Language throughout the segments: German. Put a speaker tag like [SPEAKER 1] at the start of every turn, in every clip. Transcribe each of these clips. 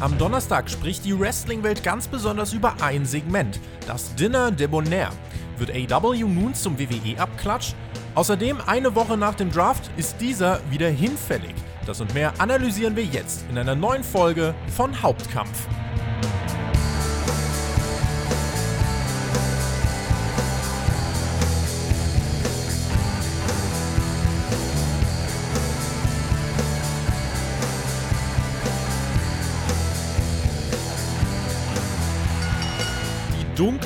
[SPEAKER 1] Am Donnerstag spricht die Wrestling-Welt ganz besonders über ein Segment, das Dinner Debonair. Wird AW nun zum WWE-Abklatsch? Außerdem, eine Woche nach dem Draft ist dieser wieder hinfällig. Das und mehr analysieren wir jetzt in einer neuen Folge von Hauptkampf.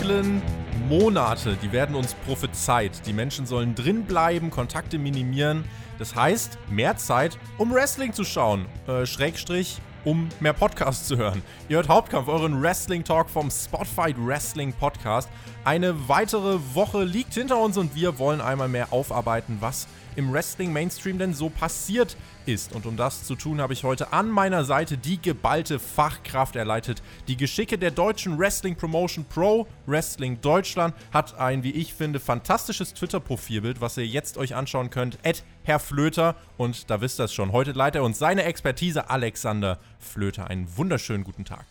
[SPEAKER 1] Dunklen Monate, die werden uns prophezeit. Die Menschen sollen drin bleiben, Kontakte minimieren. Das heißt, mehr Zeit, um Wrestling zu schauen. Äh, Schrägstrich, um mehr Podcasts zu hören. Ihr hört Hauptkampf, euren Wrestling-Talk vom Spotfight Wrestling Podcast. Eine weitere Woche liegt hinter uns und wir wollen einmal mehr aufarbeiten, was im Wrestling-Mainstream denn so passiert ist. Und um das zu tun, habe ich heute an meiner Seite die geballte Fachkraft erleitet. Die Geschicke der deutschen Wrestling-Promotion Pro Wrestling Deutschland hat ein, wie ich finde, fantastisches Twitter-Profilbild, was ihr jetzt euch anschauen könnt. At Herr Flöter. Und da wisst ihr es schon. Heute leitet er uns seine Expertise Alexander Flöter. Einen wunderschönen guten Tag.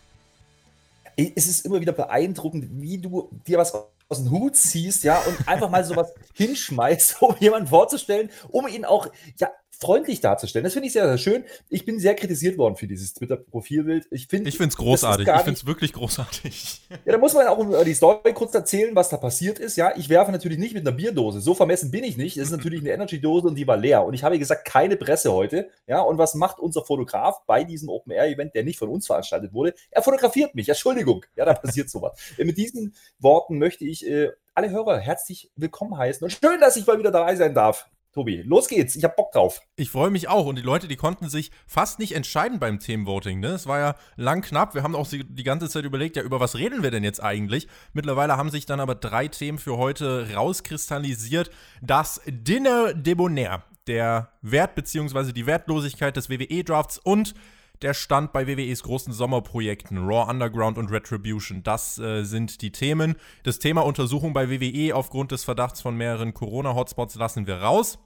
[SPEAKER 2] Es ist immer wieder beeindruckend, wie du dir was aus dem Hut ziehst, ja, und einfach mal sowas hinschmeißt, um jemanden vorzustellen, um ihn auch, ja, freundlich darzustellen. Das finde ich sehr, sehr schön. Ich bin sehr kritisiert worden für dieses Twitter-Profilbild.
[SPEAKER 1] Ich finde es großartig. Ich finde es wirklich großartig.
[SPEAKER 2] Ja, da muss man auch über die Story kurz erzählen, was da passiert ist. Ja, ich werfe natürlich nicht mit einer Bierdose. So vermessen bin ich nicht. Es ist natürlich eine Energy-Dose und die war leer. Und ich habe gesagt, keine Presse heute. Ja, und was macht unser Fotograf bei diesem Open-Air-Event, der nicht von uns veranstaltet wurde? Er fotografiert mich. Entschuldigung. Ja, da passiert sowas. mit diesen Worten möchte ich äh, alle Hörer herzlich willkommen heißen und schön, dass ich mal wieder dabei sein darf. Tobi, los geht's. Ich hab Bock drauf.
[SPEAKER 1] Ich freue mich auch. Und die Leute, die konnten sich fast nicht entscheiden beim Themenvoting. Ne? Es war ja lang knapp. Wir haben auch die ganze Zeit überlegt, ja, über was reden wir denn jetzt eigentlich? Mittlerweile haben sich dann aber drei Themen für heute rauskristallisiert. Das Dinner Debonair, der Wert bzw. die Wertlosigkeit des WWE-Drafts und der Stand bei WWEs großen Sommerprojekten, Raw Underground und Retribution. Das äh, sind die Themen. Das Thema Untersuchung bei WWE aufgrund des Verdachts von mehreren Corona-Hotspots lassen wir raus.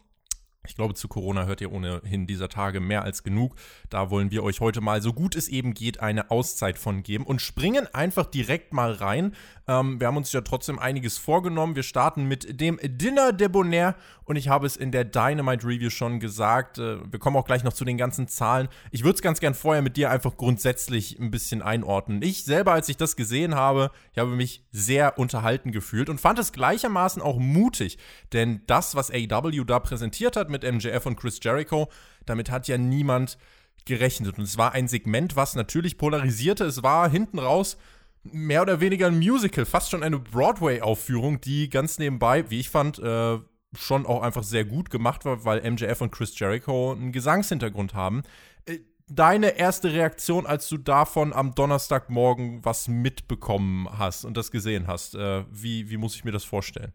[SPEAKER 1] Ich glaube, zu Corona hört ihr ohnehin dieser Tage mehr als genug. Da wollen wir euch heute mal, so gut es eben geht, eine Auszeit von geben und springen einfach direkt mal rein. Ähm, wir haben uns ja trotzdem einiges vorgenommen. Wir starten mit dem Dinner Debonair und ich habe es in der Dynamite Review schon gesagt. Äh, wir kommen auch gleich noch zu den ganzen Zahlen. Ich würde es ganz gern vorher mit dir einfach grundsätzlich ein bisschen einordnen. Ich selber, als ich das gesehen habe, ich habe mich sehr unterhalten gefühlt und fand es gleichermaßen auch mutig, denn das, was AEW da präsentiert hat mit MJF und Chris Jericho, damit hat ja niemand gerechnet. Und es war ein Segment, was natürlich polarisierte. Es war hinten raus mehr oder weniger ein Musical, fast schon eine Broadway-Aufführung, die ganz nebenbei, wie ich fand, äh, schon auch einfach sehr gut gemacht war, weil MJF und Chris Jericho einen Gesangshintergrund haben. Äh, deine erste Reaktion, als du davon am Donnerstagmorgen was mitbekommen hast und das gesehen hast, äh, wie, wie muss ich mir das vorstellen?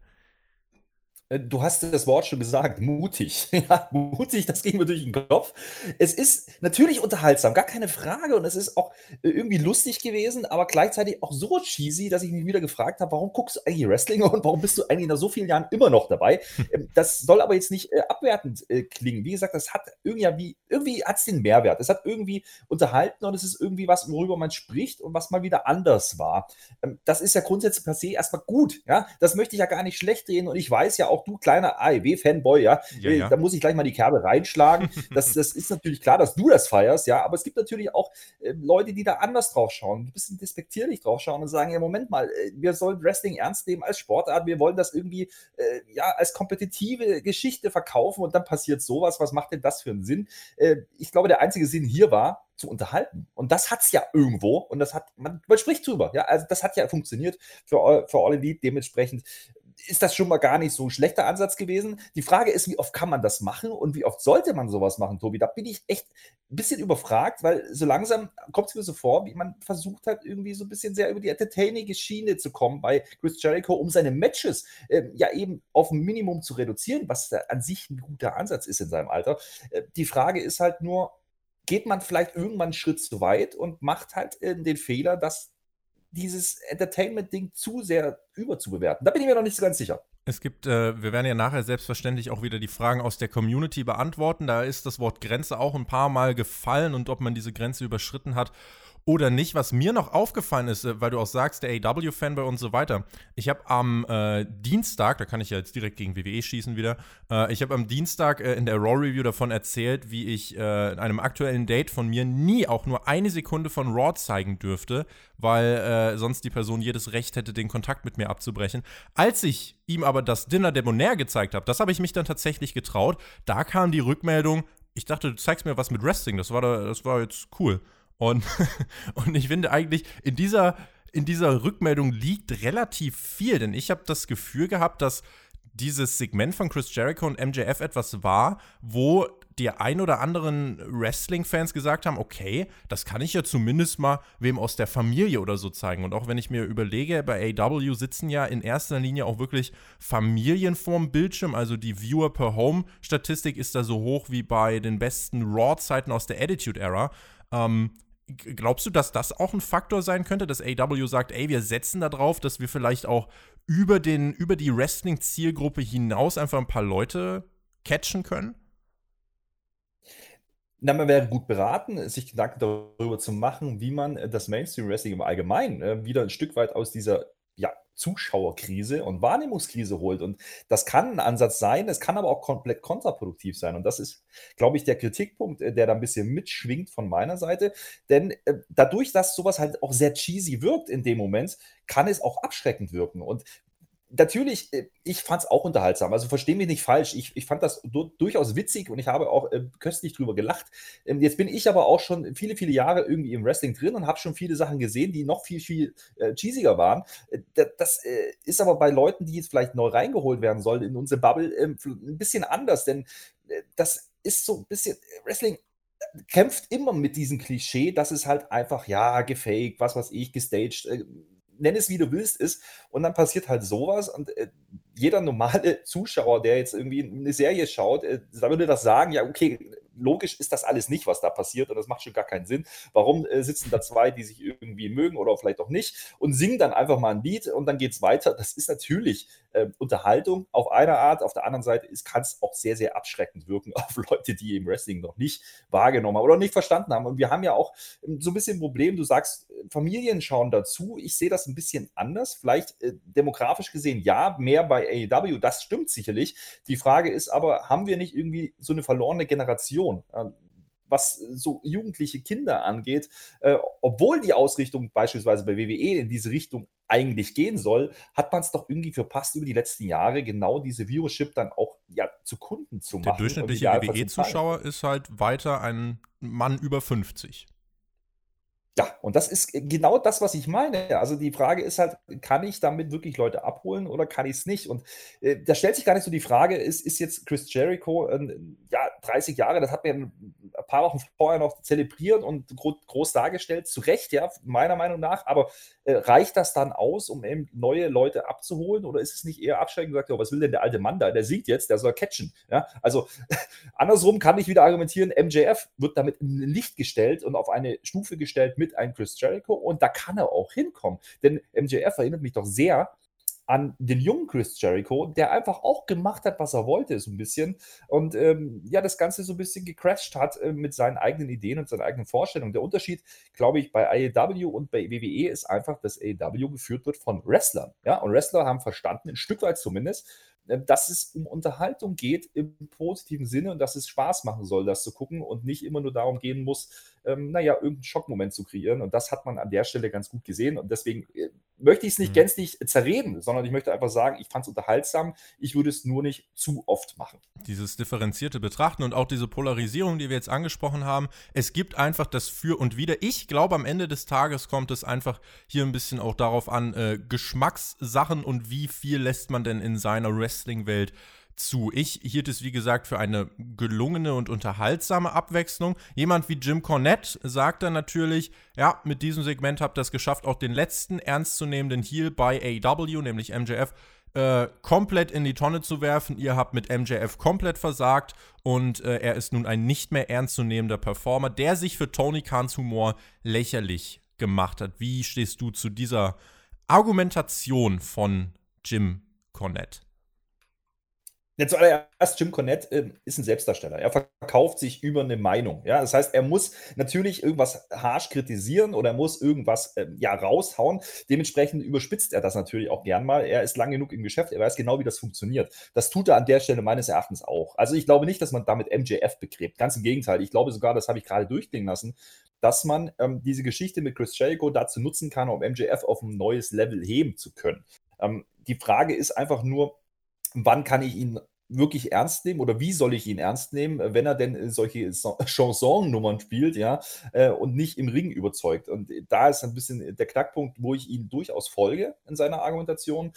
[SPEAKER 2] Äh, du hast das Wort schon gesagt, mutig. Ja, mutig, das ging mir durch den Kopf. Es ist natürlich unterhaltsam, gar keine Frage. Und es ist auch äh, irgendwie lustig gewesen, aber gleichzeitig auch so cheesy, dass ich mich wieder gefragt habe, warum guckst du eigentlich Wrestling und warum bist du eigentlich nach so vielen Jahren immer noch dabei? Ähm, das soll aber jetzt nicht äh, abwertend klingen. Wie gesagt, das hat irgendwie, irgendwie hat es den Mehrwert. Es hat irgendwie unterhalten und es ist irgendwie was, worüber man spricht und was mal wieder anders war. Ähm, das ist ja grundsätzlich per se erstmal gut. Ja, das möchte ich ja gar nicht schlecht reden und ich weiß ja auch, auch du kleiner AEW-Fanboy, ja, ja, ja, da muss ich gleich mal die Kerbe reinschlagen. das, das ist natürlich klar, dass du das feierst, ja, aber es gibt natürlich auch äh, Leute, die da anders drauf schauen, ein bisschen despektierlich drauf schauen und sagen, ja, Moment mal, äh, wir sollen Wrestling ernst nehmen als Sportart, wir wollen das irgendwie, äh, ja, als kompetitive Geschichte verkaufen und dann passiert sowas, was macht denn das für einen Sinn? Äh, ich glaube, der einzige Sinn hier war, zu unterhalten. Und das hat es ja irgendwo und das hat, man, man spricht drüber, ja, also das hat ja funktioniert für, für All Elite, dementsprechend ist das schon mal gar nicht so ein schlechter Ansatz gewesen. Die Frage ist, wie oft kann man das machen und wie oft sollte man sowas machen, Tobi? Da bin ich echt ein bisschen überfragt, weil so langsam kommt es mir so vor, wie man versucht hat, irgendwie so ein bisschen sehr über die entertaining Schiene zu kommen bei Chris Jericho, um seine Matches äh, ja eben auf ein Minimum zu reduzieren, was an sich ein guter Ansatz ist in seinem Alter. Äh, die Frage ist halt nur, geht man vielleicht irgendwann einen Schritt zu weit und macht halt äh, den Fehler, dass dieses Entertainment-Ding zu sehr überzubewerten. Da bin ich mir noch nicht so ganz sicher.
[SPEAKER 1] Es gibt, äh, wir werden ja nachher selbstverständlich auch wieder die Fragen aus der Community beantworten. Da ist das Wort Grenze auch ein paar Mal gefallen und ob man diese Grenze überschritten hat oder nicht. Was mir noch aufgefallen ist, äh, weil du auch sagst, der AW-Fanboy und so weiter. Ich habe am äh, Dienstag, da kann ich ja jetzt direkt gegen WWE schießen wieder, äh, ich habe am Dienstag äh, in der Raw Review davon erzählt, wie ich äh, in einem aktuellen Date von mir nie auch nur eine Sekunde von Raw zeigen dürfte, weil äh, sonst die Person jedes Recht hätte, den Kontakt mit mir abzubrechen. Als ich ihm aber das Dinner Debonair gezeigt habe, das habe ich mich dann tatsächlich getraut. Da kam die Rückmeldung, ich dachte, du zeigst mir was mit Wrestling, das war, da, das war jetzt cool. Und, und ich finde eigentlich, in dieser, in dieser Rückmeldung liegt relativ viel, denn ich habe das Gefühl gehabt, dass dieses Segment von Chris Jericho und MJF etwas war, wo die ein oder anderen Wrestling-Fans gesagt haben, okay, das kann ich ja zumindest mal wem aus der Familie oder so zeigen. Und auch wenn ich mir überlege, bei AW sitzen ja in erster Linie auch wirklich Familien vorm Bildschirm, also die Viewer per Home-Statistik ist da so hoch wie bei den besten Raw-Zeiten aus der Attitude-Era. Ähm, glaubst du, dass das auch ein Faktor sein könnte, dass AW sagt, ey, wir setzen da drauf, dass wir vielleicht auch über, den, über die Wrestling-Zielgruppe hinaus einfach ein paar Leute catchen können?
[SPEAKER 2] Na, man wäre gut beraten, sich Gedanken darüber zu machen, wie man äh, das Mainstream Wrestling im Allgemeinen äh, wieder ein Stück weit aus dieser Zuschauerkrise und Wahrnehmungskrise holt. Und das kann ein Ansatz sein, es kann aber auch komplett kontraproduktiv sein. Und das ist, glaube ich, der Kritikpunkt, äh, der da ein bisschen mitschwingt von meiner Seite. Denn äh, dadurch, dass sowas halt auch sehr cheesy wirkt in dem Moment, kann es auch abschreckend wirken. Und natürlich, äh, ich fand es auch unterhaltsam. Also verstehe mich nicht falsch. Ich, ich fand das du durchaus witzig und ich habe auch äh, köstlich drüber gelacht. Ähm, jetzt bin ich aber auch schon viele, viele Jahre irgendwie im Wrestling drin und habe schon viele Sachen gesehen, die noch viel, viel äh, cheesiger waren. Äh, das äh, ist aber bei Leuten, die jetzt vielleicht neu reingeholt werden sollen in unsere Bubble, ähm, ein bisschen anders, denn äh, das ist so ein bisschen Wrestling kämpft immer mit diesem Klischee, dass es halt einfach, ja, gefaked, was weiß ich, gestaged, nenn es wie du willst, ist. Und dann passiert halt sowas und äh, jeder normale Zuschauer, der jetzt irgendwie eine Serie schaut, äh, da würde das sagen, ja, okay, logisch ist das alles nicht, was da passiert und das macht schon gar keinen Sinn. Warum äh, sitzen da zwei, die sich irgendwie mögen oder vielleicht auch nicht und singen dann einfach mal ein Lied und dann geht es weiter? Das ist natürlich äh, Unterhaltung auf einer Art, auf der anderen Seite kann es auch sehr, sehr abschreckend wirken auf Leute, die im Wrestling noch nicht wahrgenommen haben oder nicht verstanden haben. Und wir haben ja auch ähm, so ein bisschen ein Problem, du sagst, Familien schauen dazu. Ich sehe das ein bisschen anders. Vielleicht äh, demografisch gesehen ja, mehr bei AEW, das stimmt sicherlich. Die Frage ist aber, haben wir nicht irgendwie so eine verlorene Generation? Ähm, was so jugendliche Kinder angeht, äh, obwohl die Ausrichtung beispielsweise bei WWE in diese Richtung eigentlich gehen soll, hat man es doch irgendwie verpasst, über die letzten Jahre genau diese Viewership dann auch ja, zu Kunden zu machen. Der
[SPEAKER 1] durchschnittliche WWE-Zuschauer ist halt weiter ein Mann über 50.
[SPEAKER 2] Ja, und das ist genau das, was ich meine. Also die Frage ist halt, kann ich damit wirklich Leute abholen oder kann ich es nicht? Und äh, da stellt sich gar nicht so die Frage, ist, ist jetzt Chris Jericho, äh, ja, 30 Jahre, das hat mir ein paar Wochen vorher noch zelebriert und gro groß dargestellt, zu Recht, ja, meiner Meinung nach, aber äh, reicht das dann aus, um eben neue Leute abzuholen oder ist es nicht eher abschreckend gesagt, oh, was will denn der alte Mann da? Der sieht jetzt, der soll catchen. Ja? Also andersrum kann ich wieder argumentieren, MJF wird damit in Licht gestellt und auf eine Stufe gestellt mit einem Chris Jericho und da kann er auch hinkommen. Denn MJF erinnert mich doch sehr an den jungen Chris Jericho, der einfach auch gemacht hat, was er wollte, so ein bisschen. Und ähm, ja, das Ganze so ein bisschen gecrashed hat äh, mit seinen eigenen Ideen und seinen eigenen Vorstellungen. Der Unterschied, glaube ich, bei AEW und bei WWE ist einfach, dass AEW geführt wird von Wrestlern. Ja, und Wrestler haben verstanden, ein Stück weit zumindest, äh, dass es um Unterhaltung geht im positiven Sinne und dass es Spaß machen soll, das zu gucken und nicht immer nur darum gehen muss, ähm, naja, irgendeinen Schockmoment zu kreieren. Und das hat man an der Stelle ganz gut gesehen. Und deswegen äh, möchte ich es nicht mhm. gänzlich zerreden, sondern ich möchte einfach sagen, ich fand es unterhaltsam. Ich würde es nur nicht zu oft machen.
[SPEAKER 1] Dieses differenzierte Betrachten und auch diese Polarisierung, die wir jetzt angesprochen haben, es gibt einfach das Für und Wider. Ich glaube, am Ende des Tages kommt es einfach hier ein bisschen auch darauf an, äh, Geschmackssachen und wie viel lässt man denn in seiner Wrestling-Welt zu. Ich hielt es, wie gesagt, für eine gelungene und unterhaltsame Abwechslung. Jemand wie Jim Cornette sagt dann natürlich, ja, mit diesem Segment habt ihr es geschafft, auch den letzten ernstzunehmenden Heal bei AW, nämlich MJF, äh, komplett in die Tonne zu werfen. Ihr habt mit MJF komplett versagt und äh, er ist nun ein nicht mehr ernstzunehmender Performer, der sich für Tony Khans Humor lächerlich gemacht hat. Wie stehst du zu dieser Argumentation von Jim Cornette?
[SPEAKER 2] Ja, zuallererst, Jim Cornette äh, ist ein Selbstdarsteller. Er verkauft sich über eine Meinung. Ja? Das heißt, er muss natürlich irgendwas harsch kritisieren oder er muss irgendwas ähm, ja, raushauen. Dementsprechend überspitzt er das natürlich auch gern mal. Er ist lang genug im Geschäft, er weiß genau, wie das funktioniert. Das tut er an der Stelle meines Erachtens auch. Also ich glaube nicht, dass man damit MJF begräbt. Ganz im Gegenteil. Ich glaube sogar, das habe ich gerade durchklingen lassen, dass man ähm, diese Geschichte mit Chris Jericho dazu nutzen kann, um MJF auf ein neues Level heben zu können. Ähm, die Frage ist einfach nur, wann kann ich ihn wirklich ernst nehmen oder wie soll ich ihn ernst nehmen, wenn er denn solche Chanson-Nummern spielt, ja, äh, und nicht im Ring überzeugt. Und da ist ein bisschen der Knackpunkt, wo ich ihn durchaus folge in seiner Argumentation.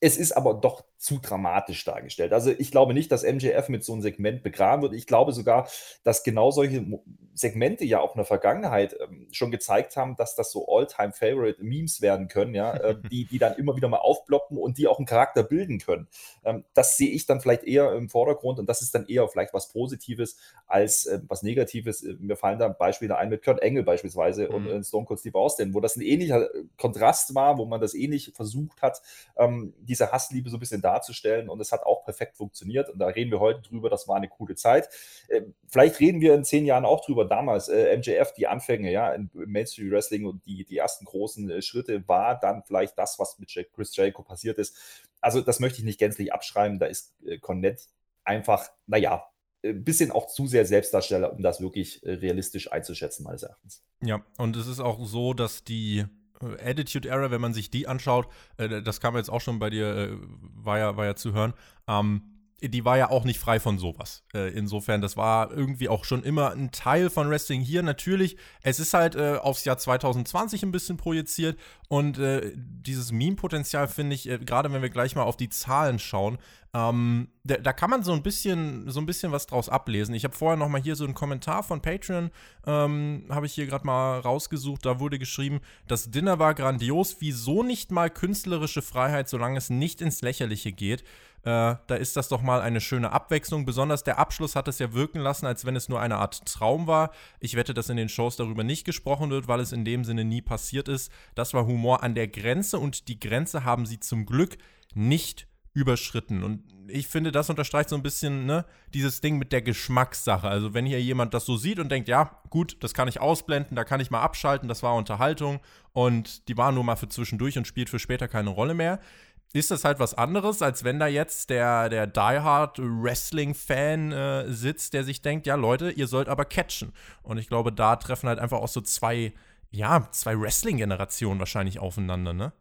[SPEAKER 2] Es ist aber doch zu dramatisch dargestellt. Also ich glaube nicht, dass MJF mit so einem Segment begraben wird. Ich glaube sogar, dass genau solche Segmente ja auch in der Vergangenheit ähm, schon gezeigt haben, dass das so All-Time-Favorite-Memes werden können, ja, äh, die, die dann immer wieder mal aufploppen und die auch einen Charakter bilden können. Ähm, das sehe ich dann vielleicht eher im Vordergrund und das ist dann eher vielleicht was Positives als äh, was Negatives. Äh, mir fallen da Beispiele ein mit Kurt Engel beispielsweise mhm. und äh, Stone Cold Steve Austin, wo das ein ähnlicher Kontrast war, wo man das ähnlich versucht hat, ähm, diese Hassliebe so ein bisschen darzustellen und es hat auch perfekt funktioniert und da reden wir heute drüber, das war eine coole Zeit. Äh, vielleicht reden wir in zehn Jahren auch drüber, damals, äh, MJF, die Anfänge, ja, im Mainstream Wrestling und die, die ersten großen äh, Schritte war dann vielleicht das, was mit Chris Jericho passiert ist. Also, das möchte ich nicht gänzlich abschreiben. Da ist äh, Cornette einfach, naja, ein bisschen auch zu sehr Selbstdarsteller, um das wirklich realistisch einzuschätzen, meines Erachtens.
[SPEAKER 1] Ja, und es ist auch so, dass die Attitude Error, wenn man sich die anschaut, äh, das kam jetzt auch schon bei dir, äh, war, ja, war ja zu hören, ähm, die war ja auch nicht frei von sowas. Äh, insofern, das war irgendwie auch schon immer ein Teil von Wrestling hier. Natürlich, es ist halt äh, aufs Jahr 2020 ein bisschen projiziert und äh, dieses Meme-Potenzial finde ich, äh, gerade wenn wir gleich mal auf die Zahlen schauen, ähm, da, da, kann man so ein bisschen, so ein bisschen was draus ablesen. Ich habe vorher noch mal hier so einen Kommentar von Patreon, ähm, habe ich hier gerade mal rausgesucht. Da wurde geschrieben, das Dinner war grandios. Wieso nicht mal künstlerische Freiheit, solange es nicht ins Lächerliche geht? Äh, da ist das doch mal eine schöne Abwechslung. Besonders der Abschluss hat es ja wirken lassen, als wenn es nur eine Art Traum war. Ich wette, dass in den Shows darüber nicht gesprochen wird, weil es in dem Sinne nie passiert ist. Das war Humor an der Grenze und die Grenze haben sie zum Glück nicht überschritten. Und ich finde, das unterstreicht so ein bisschen ne, dieses Ding mit der Geschmackssache. Also wenn hier jemand das so sieht und denkt, ja, gut, das kann ich ausblenden, da kann ich mal abschalten, das war Unterhaltung und die war nur mal für zwischendurch und spielt für später keine Rolle mehr ist das halt was anderes, als wenn da jetzt der, der Die Hard Wrestling-Fan äh, sitzt, der sich denkt, ja Leute, ihr sollt aber catchen. Und ich glaube, da treffen halt einfach auch so zwei, ja, zwei Wrestling-Generationen wahrscheinlich aufeinander, ne?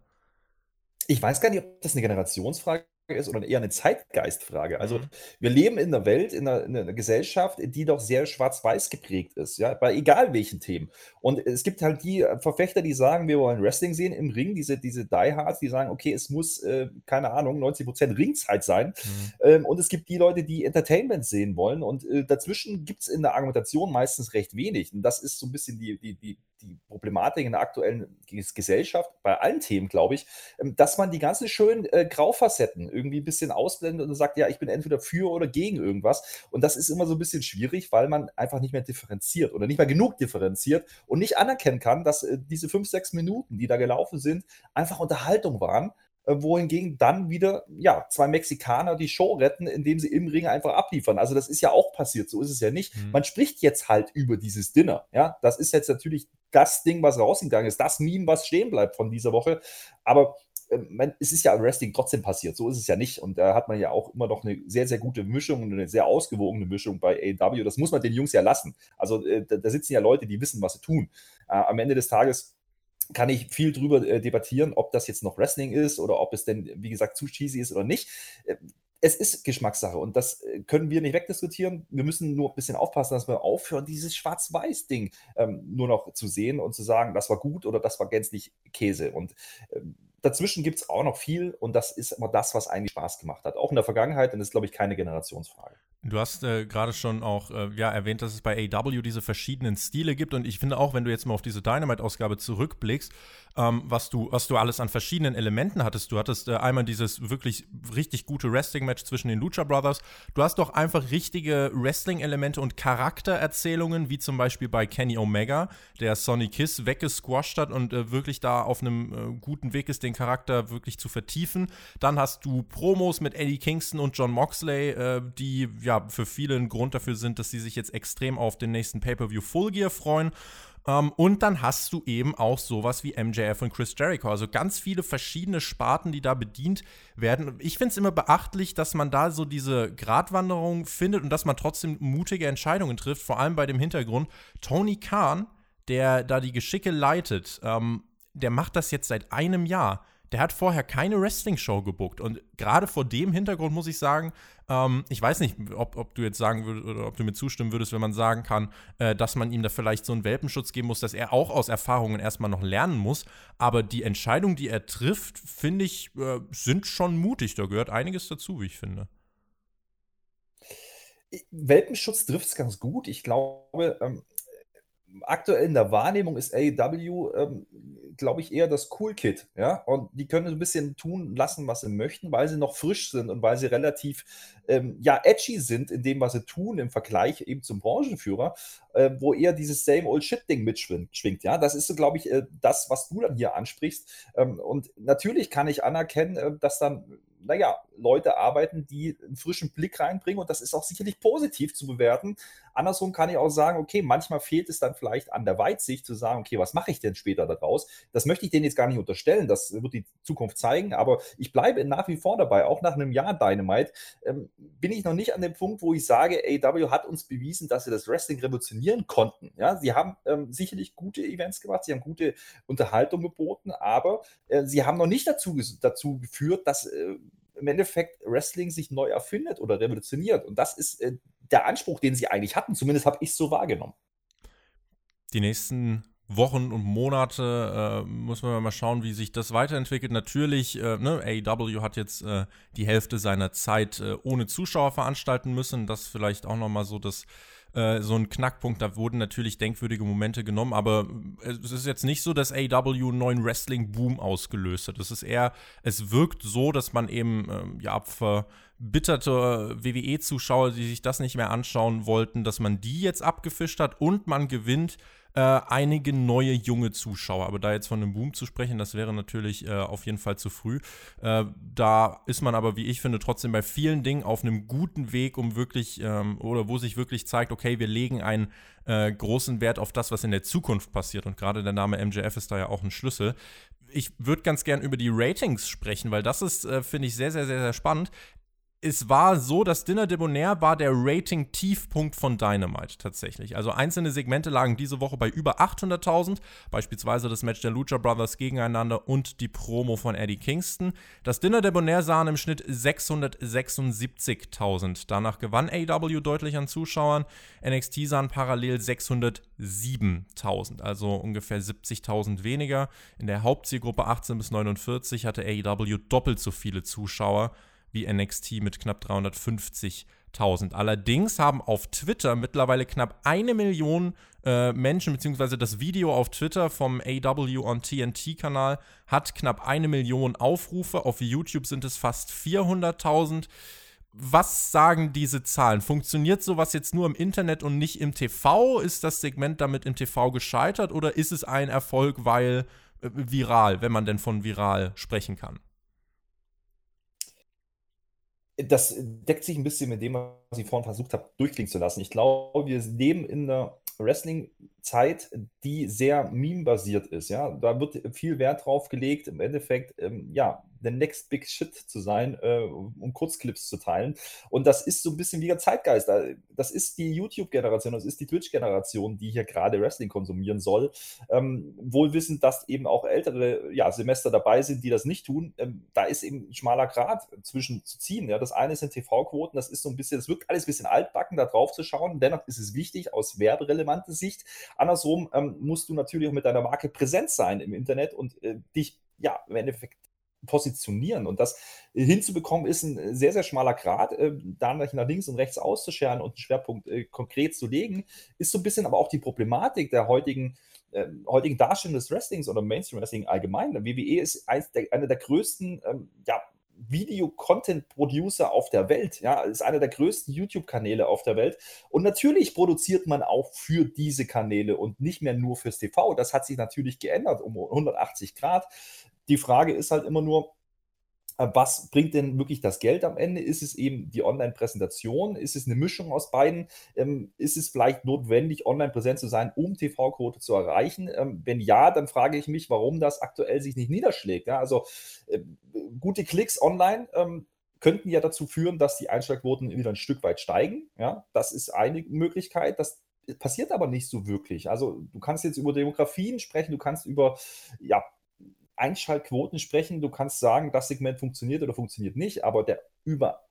[SPEAKER 2] Ich weiß gar nicht, ob das eine Generationsfrage ist oder eher eine Zeitgeistfrage. Also, mhm. wir leben in einer Welt, in einer, in einer Gesellschaft, die doch sehr schwarz-weiß geprägt ist, ja, bei egal welchen Themen. Und es gibt halt die Verfechter, die sagen, wir wollen Wrestling sehen im Ring, diese, diese Diehards, die sagen, okay, es muss, äh, keine Ahnung, 90% Ringzeit sein. Mhm. Ähm, und es gibt die Leute, die Entertainment sehen wollen. Und äh, dazwischen gibt es in der Argumentation meistens recht wenig. Und das ist so ein bisschen die, die, die, die Problematik in der aktuellen Gesellschaft, bei allen Themen, glaube ich, ähm, dass man die ganzen schönen äh, Graufacetten irgendwie ein bisschen ausblendet und sagt, ja, ich bin entweder für oder gegen irgendwas. Und das ist immer so ein bisschen schwierig, weil man einfach nicht mehr differenziert oder nicht mehr genug differenziert und nicht anerkennen kann, dass äh, diese fünf, sechs Minuten, die da gelaufen sind, einfach Unterhaltung waren wohingegen dann wieder ja, zwei Mexikaner die Show retten, indem sie im Ring einfach abliefern. Also das ist ja auch passiert, so ist es ja nicht. Mhm. Man spricht jetzt halt über dieses Dinner. Ja, das ist jetzt natürlich das Ding, was rausgegangen ist, das Meme, was stehen bleibt von dieser Woche. Aber äh, es ist ja Wrestling trotzdem passiert, so ist es ja nicht. Und da hat man ja auch immer noch eine sehr, sehr gute Mischung und eine sehr ausgewogene Mischung bei AEW. Das muss man den Jungs ja lassen. Also äh, da, da, sitzen ja Leute, die wissen, was sie tun. Äh, am Ende des Tages kann ich viel drüber äh, debattieren, ob das jetzt noch Wrestling ist oder ob es denn, wie gesagt, zu cheesy ist oder nicht. Äh, es ist Geschmackssache und das äh, können wir nicht wegdiskutieren. Wir müssen nur ein bisschen aufpassen, dass wir aufhören, dieses Schwarz-Weiß-Ding ähm, nur noch zu sehen und zu sagen, das war gut oder das war gänzlich Käse. Und ähm, dazwischen gibt es auch noch viel und das ist immer das, was eigentlich Spaß gemacht hat. Auch in der Vergangenheit und das ist, glaube ich, keine Generationsfrage.
[SPEAKER 1] Du hast äh, gerade schon auch äh, ja, erwähnt, dass es bei AW diese verschiedenen Stile gibt. Und ich finde auch, wenn du jetzt mal auf diese Dynamite-Ausgabe zurückblickst, ähm, was, du, was du alles an verschiedenen Elementen hattest. Du hattest äh, einmal dieses wirklich richtig gute Wrestling-Match zwischen den Lucha Brothers. Du hast doch einfach richtige Wrestling-Elemente und Charaktererzählungen, wie zum Beispiel bei Kenny Omega, der Sonny Kiss weggesquasht hat und äh, wirklich da auf einem äh, guten Weg ist, den Charakter wirklich zu vertiefen. Dann hast du Promos mit Eddie Kingston und John Moxley, äh, die ja für viele ein Grund dafür sind, dass sie sich jetzt extrem auf den nächsten Pay-Per-View Full Gear freuen. Um, ähm, und dann hast du eben auch sowas wie MJF und Chris Jericho. Also ganz viele verschiedene Sparten, die da bedient werden. Ich finde es immer beachtlich, dass man da so diese Gratwanderung findet und dass man trotzdem mutige Entscheidungen trifft. Vor allem bei dem Hintergrund, Tony Khan, der da die Geschicke leitet, ähm, der macht das jetzt seit einem Jahr der hat vorher keine Wrestling-Show gebuckt. Und gerade vor dem Hintergrund muss ich sagen, ähm, ich weiß nicht, ob, ob, du jetzt sagen würdest oder ob du mir zustimmen würdest, wenn man sagen kann, äh, dass man ihm da vielleicht so einen Welpenschutz geben muss, dass er auch aus Erfahrungen erstmal noch lernen muss. Aber die Entscheidungen, die er trifft, finde ich, äh, sind schon mutig. Da gehört einiges dazu, wie ich finde.
[SPEAKER 2] Welpenschutz trifft es ganz gut. Ich glaube, ähm, aktuell in der Wahrnehmung ist AEW, ähm, glaube ich, eher das Cool-Kit. Ja? Und die können so ein bisschen tun lassen, was sie möchten, weil sie noch frisch sind und weil sie relativ ähm, ja, edgy sind in dem, was sie tun, im Vergleich eben zum Branchenführer, äh, wo eher dieses Same Old Shit-Ding mitschwingt. Ja? Das ist so, glaube ich, äh, das, was du dann hier ansprichst. Ähm, und natürlich kann ich anerkennen, äh, dass dann naja, Leute arbeiten, die einen frischen Blick reinbringen und das ist auch sicherlich positiv zu bewerten. Andersrum kann ich auch sagen, okay, manchmal fehlt es dann vielleicht an der Weitsicht zu sagen, okay, was mache ich denn später daraus? Das möchte ich denen jetzt gar nicht unterstellen, das wird die Zukunft zeigen, aber ich bleibe nach wie vor dabei, auch nach einem Jahr Dynamite, ähm, bin ich noch nicht an dem Punkt, wo ich sage, AW hat uns bewiesen, dass sie das Wrestling revolutionieren konnten. Ja, sie haben ähm, sicherlich gute Events gemacht, sie haben gute Unterhaltung geboten, aber äh, sie haben noch nicht dazu, dazu geführt, dass äh, im Endeffekt Wrestling sich neu erfindet oder revolutioniert. Und das ist äh, der Anspruch, den sie eigentlich hatten. Zumindest habe ich es so wahrgenommen.
[SPEAKER 1] Die nächsten Wochen und Monate äh, muss man mal schauen, wie sich das weiterentwickelt. Natürlich, äh, ne, AEW hat jetzt äh, die Hälfte seiner Zeit äh, ohne Zuschauer veranstalten müssen. Das vielleicht auch noch mal so das äh, so ein Knackpunkt. Da wurden natürlich denkwürdige Momente genommen, aber äh, es ist jetzt nicht so, dass AW einen neuen Wrestling-Boom ausgelöst hat. Es ist eher, es wirkt so, dass man eben ähm, ja verbitterte WWE-Zuschauer, die sich das nicht mehr anschauen wollten, dass man die jetzt abgefischt hat und man gewinnt äh, einige neue junge Zuschauer. Aber da jetzt von einem Boom zu sprechen, das wäre natürlich äh, auf jeden Fall zu früh. Äh, da ist man aber, wie ich finde, trotzdem bei vielen Dingen auf einem guten Weg, um wirklich, ähm, oder wo sich wirklich zeigt, okay, wir legen einen äh, großen Wert auf das, was in der Zukunft passiert. Und gerade der Name MJF ist da ja auch ein Schlüssel ich würde ganz gern über die Ratings sprechen, weil das ist, äh, finde ich, sehr, sehr, sehr, sehr spannend es war so, das Dinner Debonair war der Rating-Tiefpunkt von Dynamite tatsächlich. Also einzelne Segmente lagen diese Woche bei über 800.000, beispielsweise das Match der Lucha Brothers gegeneinander und die Promo von Eddie Kingston. Das Dinner Debonair sahen im Schnitt 676.000. Danach gewann AW deutlich an Zuschauern. NXT sahen parallel 607.000, also ungefähr 70.000 weniger. In der Hauptzielgruppe 18 bis 49 hatte AW doppelt so viele Zuschauer wie NXT mit knapp 350.000. Allerdings haben auf Twitter mittlerweile knapp eine Million äh, Menschen, beziehungsweise das Video auf Twitter vom AW on TNT-Kanal hat knapp eine Million Aufrufe. Auf YouTube sind es fast 400.000 was sagen diese Zahlen? Funktioniert sowas jetzt nur im Internet und nicht im TV? Ist das Segment damit im TV gescheitert oder ist es ein Erfolg, weil äh, viral, wenn man denn von viral sprechen kann?
[SPEAKER 2] Das deckt sich ein bisschen mit dem, was ich vorhin versucht habe, durchklingen zu lassen. Ich glaube, wir leben in einer Wrestling-Zeit, die sehr meme-basiert ist. Ja? Da wird viel Wert drauf gelegt, im Endeffekt, ähm, ja, der Next Big Shit zu sein, äh, um Kurzclips zu teilen. Und das ist so ein bisschen wie der Zeitgeist. Das ist die YouTube-Generation, das ist die Twitch-Generation, die hier gerade Wrestling konsumieren soll. Ähm, wohl wissend, dass eben auch ältere ja, Semester dabei sind, die das nicht tun. Ähm, da ist eben ein schmaler Grad zwischen zu ziehen. Ja? Das eine sind TV-Quoten, das ist so ein bisschen, das wirkt alles ein bisschen altbacken, da drauf zu schauen. Dennoch ist es wichtig aus werberelevanter Sicht. Andersrum ähm, musst du natürlich auch mit deiner Marke präsent sein im Internet und äh, dich ja, im Endeffekt positionieren. Und das hinzubekommen, ist ein sehr, sehr schmaler Grad. Äh, da nach links und rechts auszuscheren und einen Schwerpunkt äh, konkret zu legen, ist so ein bisschen aber auch die Problematik der heutigen äh, heutigen Darstellung des Wrestlings oder Mainstream Wrestling allgemein. WWE ist eins der, einer der größten ähm, ja, Video-Content-Producer auf der Welt. Ja, ist einer der größten YouTube-Kanäle auf der Welt. Und natürlich produziert man auch für diese Kanäle und nicht mehr nur fürs TV. Das hat sich natürlich geändert um 180 Grad. Die Frage ist halt immer nur, was bringt denn wirklich das Geld am Ende? Ist es eben die Online-Präsentation? Ist es eine Mischung aus beiden? Ähm, ist es vielleicht notwendig, online präsent zu sein, um TV-Quote zu erreichen? Ähm, wenn ja, dann frage ich mich, warum das aktuell sich nicht niederschlägt. Also äh, gute Klicks online ähm, könnten ja dazu führen, dass die Einschlagquoten wieder ein Stück weit steigen. Ja, das ist eine Möglichkeit. Das passiert aber nicht so wirklich. Also du kannst jetzt über Demografien sprechen, du kannst über ja, Einschaltquoten sprechen. Du kannst sagen, das Segment funktioniert oder funktioniert nicht, aber der über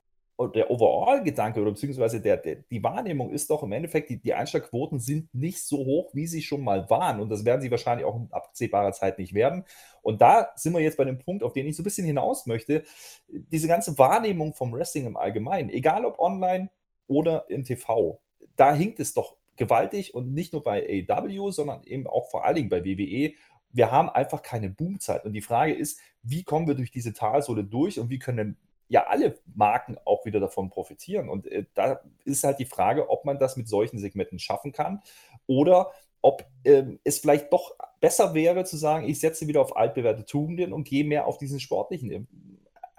[SPEAKER 2] der Overall-Gedanke oder beziehungsweise der, der, die Wahrnehmung ist doch im Endeffekt, die, die Einschlagquoten sind nicht so hoch, wie sie schon mal waren. Und das werden sie wahrscheinlich auch in absehbarer Zeit nicht werden. Und da sind wir jetzt bei dem Punkt, auf den ich so ein bisschen hinaus möchte. Diese ganze Wahrnehmung vom Wrestling im Allgemeinen, egal ob online oder im TV, da hinkt es doch gewaltig und nicht nur bei AEW, sondern eben auch vor allen Dingen bei WWE wir haben einfach keine Boomzeit. Und die Frage ist, wie kommen wir durch diese Talsohle durch und wie können ja alle Marken auch wieder davon profitieren? Und äh, da ist halt die Frage, ob man das mit solchen Segmenten schaffen kann oder ob äh, es vielleicht doch besser wäre zu sagen, ich setze wieder auf altbewährte Tugenden und gehe mehr auf diesen sportlichen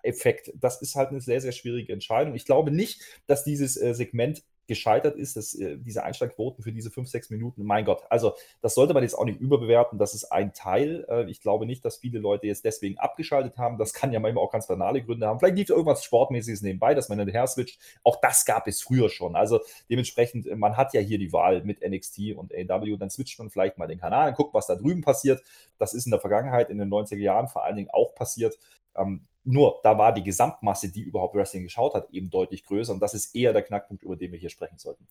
[SPEAKER 2] Effekt. Das ist halt eine sehr, sehr schwierige Entscheidung. Ich glaube nicht, dass dieses äh, Segment gescheitert ist, dass äh, diese Einschlagquoten für diese fünf, sechs Minuten, mein Gott, also das sollte man jetzt auch nicht überbewerten, das ist ein Teil. Äh, ich glaube nicht, dass viele Leute jetzt deswegen abgeschaltet haben. Das kann ja manchmal auch ganz banale Gründe haben. Vielleicht lief irgendwas Sportmäßiges nebenbei, dass man dann her switcht. Auch das gab es früher schon. Also dementsprechend, äh, man hat ja hier die Wahl mit NXT und AW, dann switcht man vielleicht mal den Kanal und guckt, was da drüben passiert. Das ist in der Vergangenheit, in den 90er Jahren vor allen Dingen auch passiert. Ähm, nur, da war die Gesamtmasse, die überhaupt Wrestling geschaut hat, eben deutlich größer. Und das ist eher der Knackpunkt, über den wir hier sprechen sollten.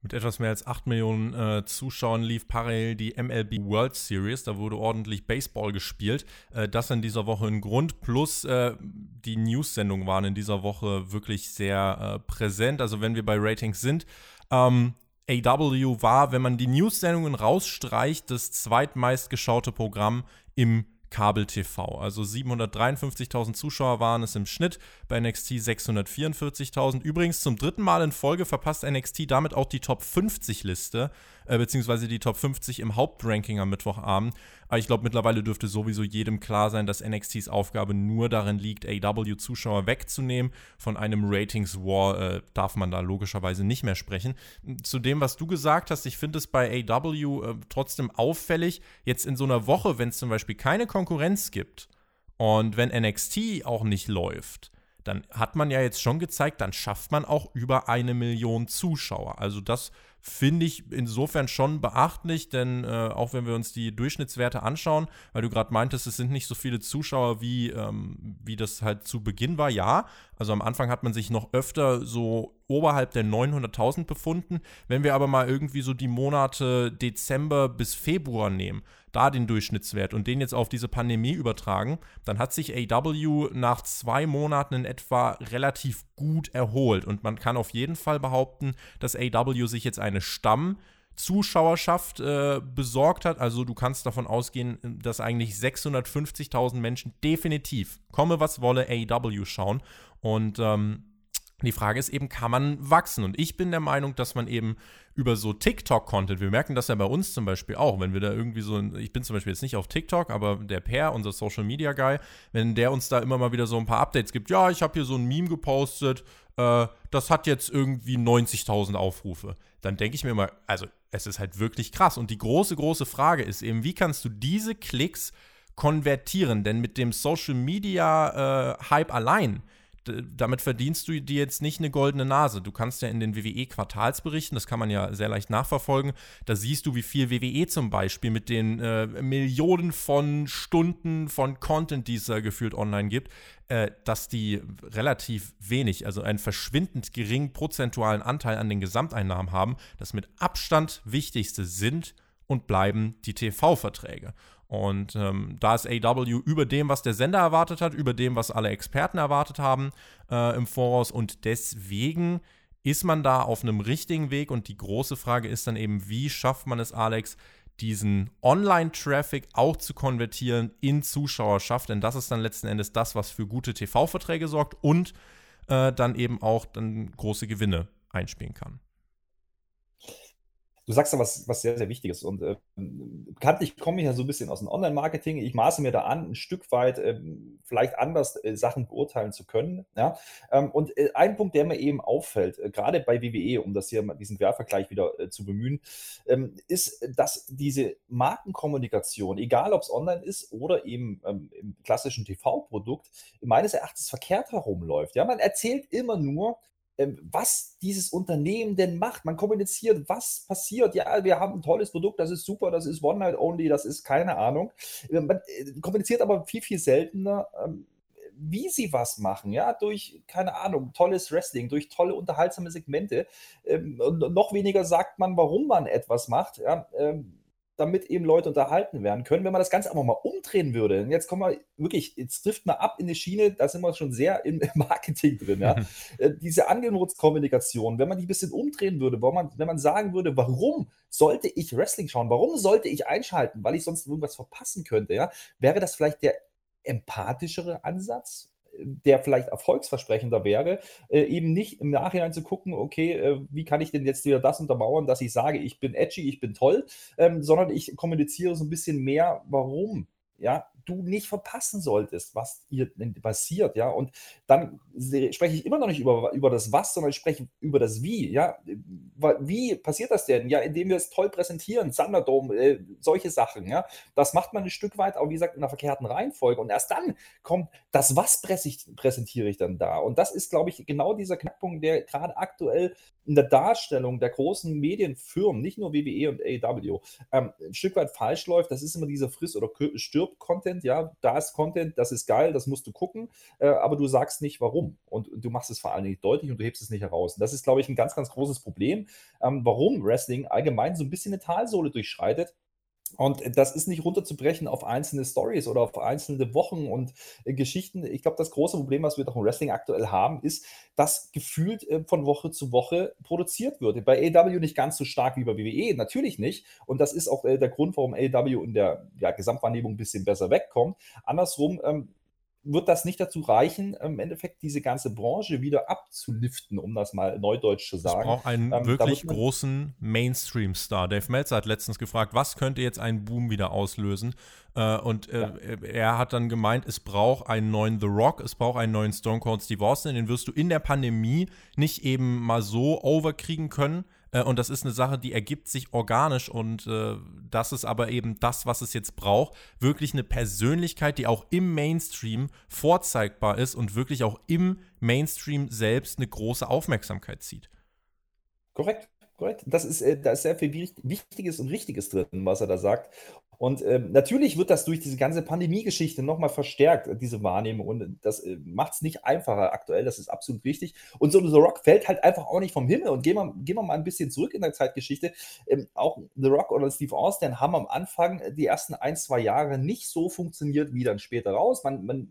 [SPEAKER 1] Mit etwas mehr als 8 Millionen äh, Zuschauern lief parallel die MLB World Series. Da wurde ordentlich Baseball gespielt. Äh, das in dieser Woche ein Grund. Plus äh, die News-Sendungen waren in dieser Woche wirklich sehr äh, präsent. Also wenn wir bei Ratings sind. Ähm, AW war, wenn man die News-Sendungen rausstreicht, das zweitmeistgeschaute Programm im Kabel-TV. Also 753.000 Zuschauer waren es im Schnitt, bei NXT 644.000. Übrigens zum dritten Mal in Folge verpasst NXT damit auch die Top 50 Liste äh, beziehungsweise die Top 50 im Hauptranking am Mittwochabend. Aber ich glaube, mittlerweile dürfte sowieso jedem klar sein, dass NXTs Aufgabe nur darin liegt, AW-Zuschauer wegzunehmen. Von einem Ratings-War äh, darf man da logischerweise nicht mehr sprechen. Zu dem, was du gesagt hast, ich finde es bei AW äh, trotzdem auffällig, jetzt in so einer Woche, wenn es zum Beispiel keine Konkurrenz gibt und wenn NXT auch nicht läuft, dann hat man ja jetzt schon gezeigt, dann schafft man auch über eine Million Zuschauer. Also das finde ich insofern schon beachtlich, denn äh, auch wenn wir uns die Durchschnittswerte anschauen, weil du gerade meintest, es sind nicht so viele Zuschauer, wie, ähm, wie das halt zu Beginn war, ja. Also am Anfang hat man sich noch öfter so oberhalb der 900.000 befunden. Wenn wir aber mal irgendwie so die Monate Dezember bis Februar nehmen, da den Durchschnittswert und den jetzt auf diese Pandemie übertragen, dann hat sich AW nach zwei Monaten in etwa relativ gut erholt. Und man kann auf jeden Fall behaupten, dass AW sich jetzt eine Stamm- Zuschauerschaft äh, besorgt hat. Also du kannst davon ausgehen, dass eigentlich 650.000 Menschen definitiv, komme was wolle, AW schauen. Und ähm, die Frage ist eben, kann man wachsen? Und ich bin der Meinung, dass man eben über so TikTok-Content, wir merken das ja bei uns zum Beispiel auch, wenn wir da irgendwie so, ich bin zum Beispiel jetzt nicht auf TikTok, aber der Per, unser Social Media Guy, wenn der uns da immer mal wieder so ein paar Updates gibt, ja, ich habe hier so ein Meme gepostet, äh, das hat jetzt irgendwie 90.000 Aufrufe, dann denke ich mir mal, also es ist halt wirklich krass. Und die große, große Frage ist eben, wie kannst du diese Klicks konvertieren? Denn mit dem Social Media äh, allein, damit verdienst du dir jetzt nicht eine goldene Nase. Du kannst ja in den WWE-Quartalsberichten, das kann man ja sehr leicht nachverfolgen, da siehst du, wie viel WWE zum Beispiel mit den äh, Millionen von Stunden von Content, die es da gefühlt online gibt, äh, dass die relativ wenig, also einen verschwindend geringen prozentualen Anteil an den Gesamteinnahmen haben. Das mit Abstand wichtigste sind und bleiben die TV-Verträge. Und ähm, da ist AW über dem, was der Sender erwartet hat, über dem, was alle Experten erwartet haben äh, im Voraus. Und deswegen ist man da auf einem richtigen Weg. Und die große Frage ist dann eben, wie schafft man es, Alex, diesen Online-Traffic auch zu konvertieren in Zuschauerschaft? Denn das ist dann letzten Endes das, was für gute TV-Verträge sorgt und äh, dann eben auch dann große Gewinne einspielen kann
[SPEAKER 2] du sagst da was, was sehr, sehr Wichtiges. Und äh, komme ich ja so ein bisschen aus dem Online-Marketing. Ich maße mir da an, ein Stück weit äh, vielleicht anders äh, Sachen beurteilen zu können. Ja? Ähm, und äh, ein Punkt, der mir eben auffällt, äh, gerade bei WWE, um das hier diesen Quervergleich wieder äh, zu bemühen, ähm, ist, dass diese Markenkommunikation, egal ob es online ist oder eben ähm, im klassischen TV-Produkt, meines Erachtens verkehrt herumläuft. Ja? Man erzählt immer nur, was dieses Unternehmen denn macht. Man kommuniziert, was passiert. Ja, wir haben ein tolles Produkt, das ist super, das ist One Night Only, das ist keine Ahnung. Äh, man äh, kommuniziert aber viel, viel seltener, ähm, wie sie was machen, ja, durch, keine Ahnung, tolles Wrestling, durch tolle unterhaltsame Segmente. Ähm, und noch weniger sagt man, warum man etwas macht. Ja, damit eben Leute unterhalten werden können. Wenn man das Ganze einfach mal umdrehen würde, und jetzt kommen wir wirklich, jetzt trifft man ab in die Schiene, da sind wir schon sehr im Marketing drin, ja. Äh, diese Angebotskommunikation, wenn man die ein bisschen umdrehen würde, wenn man, wenn man sagen würde, warum sollte ich Wrestling schauen, warum sollte ich einschalten, weil ich sonst irgendwas verpassen könnte, ja, wäre das vielleicht der empathischere Ansatz? Der vielleicht erfolgsversprechender wäre, äh, eben nicht im Nachhinein zu gucken, okay, äh, wie kann ich denn jetzt wieder das untermauern, dass ich sage, ich bin edgy, ich bin toll, ähm, sondern ich kommuniziere so ein bisschen mehr, warum ja, du nicht verpassen solltest, was hier passiert, ja. Und dann spreche ich immer noch nicht über, über das Was, sondern ich spreche über das Wie, ja. Wie passiert das denn? Ja, indem wir es toll präsentieren, Thunderdome, äh, solche Sachen, ja. Das macht man ein Stück weit, auch wie gesagt, in einer verkehrten Reihenfolge. Und erst dann kommt das Was präsentiere ich dann da. Und das ist, glaube ich, genau dieser Knackpunkt, der gerade aktuell in der Darstellung der großen Medienfirmen, nicht nur WWE und AEW, ähm, ein Stück weit falsch läuft. Das ist immer dieser Friss- oder Stirb-Content. Ja, da ist Content, das ist geil, das musst du gucken, äh, aber du sagst nicht warum. Und du machst es vor allen Dingen deutlich und du hebst es nicht heraus. Und das ist, glaube ich, ein ganz, ganz großes Problem, ähm, warum Wrestling allgemein so ein bisschen eine Talsohle durchschreitet und das ist nicht runterzubrechen auf einzelne Stories oder auf einzelne Wochen und äh, Geschichten. Ich glaube, das große Problem, was wir doch im Wrestling aktuell haben, ist, dass gefühlt äh, von Woche zu Woche produziert wird. Bei AW nicht ganz so stark wie bei WWE, natürlich nicht. Und das ist auch äh, der Grund, warum AW in der ja, Gesamtwahrnehmung ein bisschen besser wegkommt. Andersrum ähm, wird das nicht dazu reichen, im Endeffekt diese ganze Branche wieder abzuliften, um das mal neudeutsch zu sagen. Es
[SPEAKER 1] braucht einen ähm, wirklich großen Mainstream-Star. Dave Meltzer hat letztens gefragt, was könnte jetzt einen Boom wieder auslösen? Äh, und äh, ja. er hat dann gemeint, es braucht einen neuen The Rock, es braucht einen neuen Stone Cold Steve Austin, den wirst du in der Pandemie nicht eben mal so overkriegen können. Äh, und das ist eine Sache, die ergibt sich organisch und äh, das ist aber eben das, was es jetzt braucht. Wirklich eine Persönlichkeit, die auch im Mainstream vorzeigbar ist und wirklich auch im Mainstream selbst eine große Aufmerksamkeit zieht.
[SPEAKER 2] Korrekt. Korrekt. Das ist, äh, da ist sehr viel Wichtiges und Richtiges drin, was er da sagt. Und ähm, natürlich wird das durch diese ganze Pandemie-Geschichte nochmal verstärkt, diese Wahrnehmung. Und das äh, macht es nicht einfacher aktuell, das ist absolut richtig. Und so The Rock fällt halt einfach auch nicht vom Himmel. Und gehen wir, gehen wir mal ein bisschen zurück in der Zeitgeschichte. Ähm, auch The Rock oder Steve Austin haben am Anfang die ersten ein, zwei Jahre nicht so funktioniert wie dann später raus. Man, man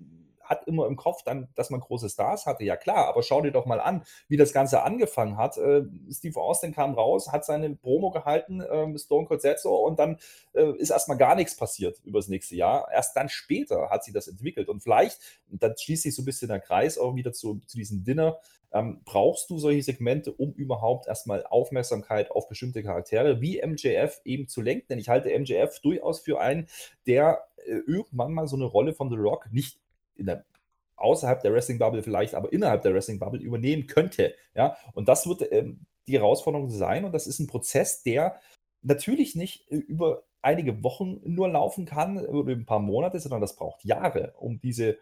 [SPEAKER 2] hat immer im Kopf dann, dass man große Stars hatte. Ja klar, aber schau dir doch mal an, wie das Ganze angefangen hat. Äh, Steve Austin kam raus, hat seine Promo gehalten, äh, Stone Cold Setzo und dann äh, ist erstmal gar nichts passiert über das nächste Jahr. Erst dann später hat sie das entwickelt und vielleicht, dann schließt sich so ein bisschen der Kreis auch wieder zu, zu diesem Dinner, ähm, brauchst du solche Segmente, um überhaupt erstmal Aufmerksamkeit auf bestimmte Charaktere wie MJF eben zu lenken. Denn ich halte MJF durchaus für einen, der äh, irgendwann mal so eine Rolle von The Rock nicht der außerhalb der Wrestling Bubble vielleicht, aber innerhalb der Wrestling Bubble übernehmen könnte. Ja, und das wird ähm, die Herausforderung sein und das ist ein Prozess, der natürlich nicht äh, über einige Wochen nur laufen kann oder ein paar Monate, sondern das braucht Jahre, um diese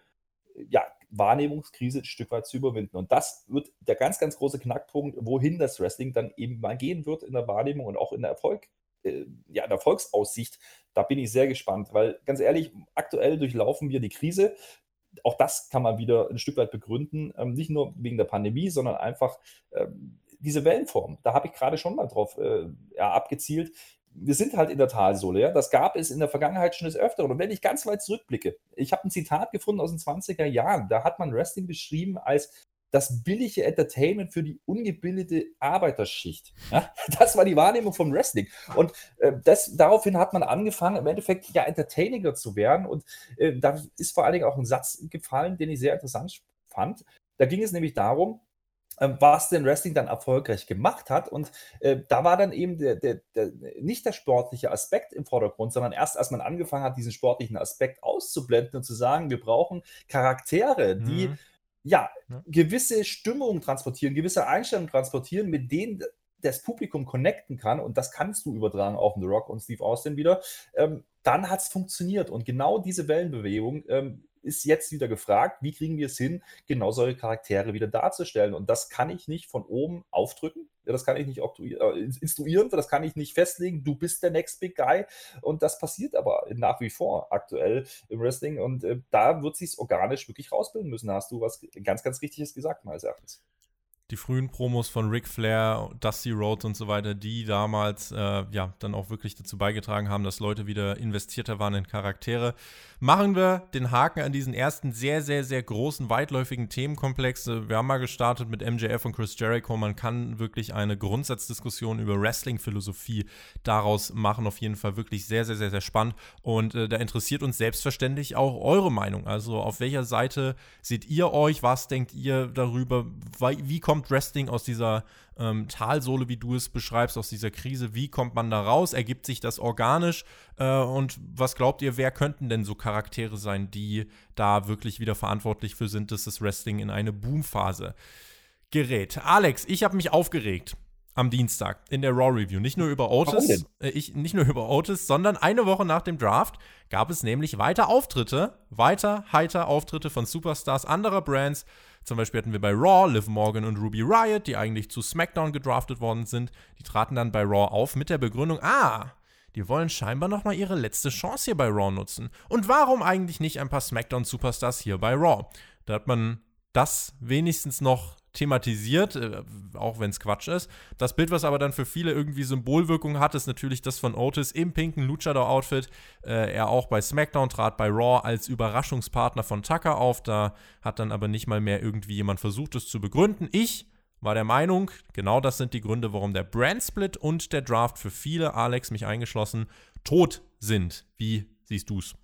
[SPEAKER 2] ja, Wahrnehmungskrise ein Stück weit zu überwinden. Und das wird der ganz, ganz große Knackpunkt, wohin das Wrestling dann eben mal gehen wird in der Wahrnehmung und auch in der Erfolg, äh, ja, in der Erfolgsaussicht. Da bin ich sehr gespannt, weil ganz ehrlich, aktuell durchlaufen wir die Krise auch das kann man wieder ein Stück weit begründen, ähm, nicht nur wegen der Pandemie, sondern einfach ähm, diese Wellenform. Da habe ich gerade schon mal drauf äh, ja, abgezielt. wir sind halt in der Talsohle. Ja? Das gab es in der Vergangenheit schon des Öfteren. Und wenn ich ganz weit zurückblicke, ich habe ein Zitat gefunden aus den 20er Jahren, da hat man Wrestling beschrieben als das billige Entertainment für die ungebildete Arbeiterschicht. Ja? Das war die Wahrnehmung vom Wrestling. Und äh, das, daraufhin hat man angefangen, im Endeffekt ja entertainiger zu werden. Und äh, da ist vor allen Dingen auch ein Satz gefallen, den ich sehr interessant fand. Da ging es nämlich darum, ähm, was denn Wrestling dann erfolgreich gemacht hat. Und äh, da war dann eben der, der, der, nicht der sportliche Aspekt im Vordergrund, sondern erst als man angefangen hat, diesen sportlichen Aspekt auszublenden und zu sagen, wir brauchen Charaktere, die mhm. Ja, ja, gewisse Stimmungen transportieren, gewisse Einstellungen transportieren, mit denen das Publikum connecten kann, und das kannst du übertragen auf The Rock und Steve Austin wieder, ähm, dann hat es funktioniert. Und genau diese Wellenbewegung ähm, ist jetzt wieder gefragt, wie kriegen wir es hin, genau solche Charaktere wieder darzustellen. Und das kann ich nicht von oben aufdrücken. Das kann ich nicht äh, instruieren, das kann ich nicht festlegen. Du bist der Next Big Guy. Und das passiert aber nach wie vor aktuell im Wrestling. Und äh, da wird sich organisch wirklich rausbilden müssen. Da hast du was ganz, ganz Richtiges gesagt, meines Erachtens
[SPEAKER 1] die frühen Promos von Ric Flair, Dusty Rhodes und so weiter, die damals äh, ja dann auch wirklich dazu beigetragen haben, dass Leute wieder investierter waren in Charaktere. Machen wir den Haken an diesen ersten sehr, sehr, sehr großen, weitläufigen Themenkomplex. Wir haben mal gestartet mit MJF und Chris Jericho. Man kann wirklich eine Grundsatzdiskussion über Wrestling-Philosophie daraus machen. Auf jeden Fall wirklich sehr, sehr, sehr, sehr spannend. Und äh, da interessiert uns selbstverständlich auch eure Meinung. Also auf welcher Seite seht ihr euch? Was denkt ihr darüber? Wie kommt kommt Wrestling aus dieser ähm, Talsohle, wie du es beschreibst, aus dieser Krise? Wie kommt man da raus? Ergibt sich das organisch? Äh, und was glaubt ihr, wer könnten denn so Charaktere sein, die da wirklich wieder verantwortlich für sind, dass das Wrestling in eine Boomphase gerät? Alex, ich habe mich aufgeregt am Dienstag in der Raw Review. Nicht nur über Otis, äh, ich, nicht nur über Otis, sondern eine Woche nach dem Draft gab es nämlich weiter Auftritte, weiter heiter Auftritte von Superstars anderer Brands. Zum Beispiel hatten wir bei Raw Liv Morgan und Ruby Riot, die eigentlich zu SmackDown gedraftet worden sind. Die traten dann bei Raw auf mit der Begründung, ah, die wollen scheinbar nochmal ihre letzte Chance hier bei Raw nutzen. Und warum eigentlich nicht ein paar SmackDown-Superstars hier bei Raw? Da hat man das wenigstens noch thematisiert, äh, auch wenn es Quatsch ist. Das Bild, was aber dann für viele irgendwie Symbolwirkung hat, ist natürlich das von Otis im pinken Luchador-Outfit. Äh, er auch bei SmackDown trat bei Raw als Überraschungspartner von Tucker auf. Da hat dann aber nicht mal mehr irgendwie jemand versucht, es zu begründen. Ich war der Meinung, genau das sind die Gründe, warum der Brand-Split und der Draft für viele, Alex mich eingeschlossen, tot sind. Wie siehst du's?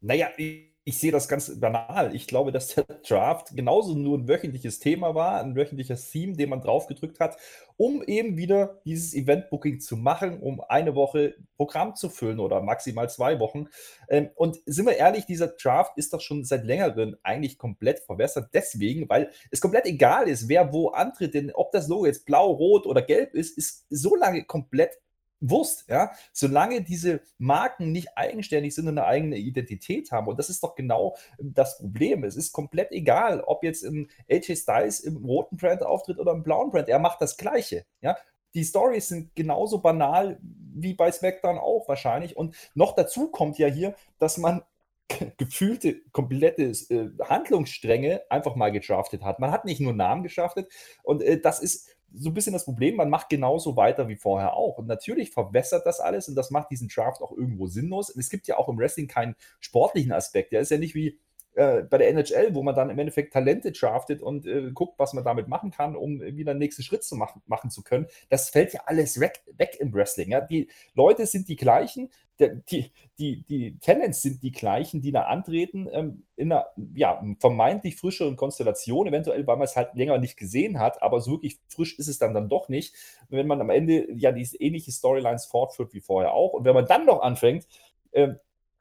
[SPEAKER 2] Naja, ich ich sehe das ganz banal. Ich glaube, dass der Draft genauso nur ein wöchentliches Thema war, ein wöchentliches Theme, den man draufgedrückt hat, um eben wieder dieses Event-Booking zu machen, um eine Woche Programm zu füllen oder maximal zwei Wochen. Ähm, und sind wir ehrlich, dieser Draft ist doch schon seit längerem eigentlich komplett verwässert. Deswegen, weil es komplett egal ist, wer wo antritt, denn ob das Logo jetzt blau, rot oder gelb ist, ist so lange komplett Wurst, ja, solange diese Marken nicht eigenständig sind und eine eigene Identität haben. Und das ist doch genau das Problem. Es ist komplett egal, ob jetzt ein AJ Styles im roten Brand auftritt oder im blauen Brand. Er macht das Gleiche, ja. Die Stories sind genauso banal wie bei SmackDown auch wahrscheinlich. Und noch dazu kommt ja hier, dass man gefühlte komplette äh, Handlungsstränge einfach mal gedraftet hat. Man hat nicht nur Namen geschaftet und äh, das ist so ein bisschen das Problem, man macht genauso weiter wie vorher auch. Und natürlich verwässert das alles und das macht diesen Draft auch irgendwo sinnlos. Und es gibt ja auch im Wrestling keinen sportlichen Aspekt. Der ist ja nicht wie äh, bei der NHL, wo man dann im Endeffekt Talente draftet und äh, guckt, was man damit machen kann, um wieder einen nächsten Schritt zu machen, machen zu können. Das fällt ja alles weg, weg im Wrestling. Ja? Die Leute sind die gleichen, der, die, die, die Talents sind die gleichen, die da antreten, ähm, in einer ja, vermeintlich frischeren Konstellation, eventuell, weil man es halt länger nicht gesehen hat, aber so wirklich frisch ist es dann, dann doch nicht, wenn man am Ende ja diese ähnliche Storylines fortführt wie vorher auch. Und wenn man dann noch anfängt, äh,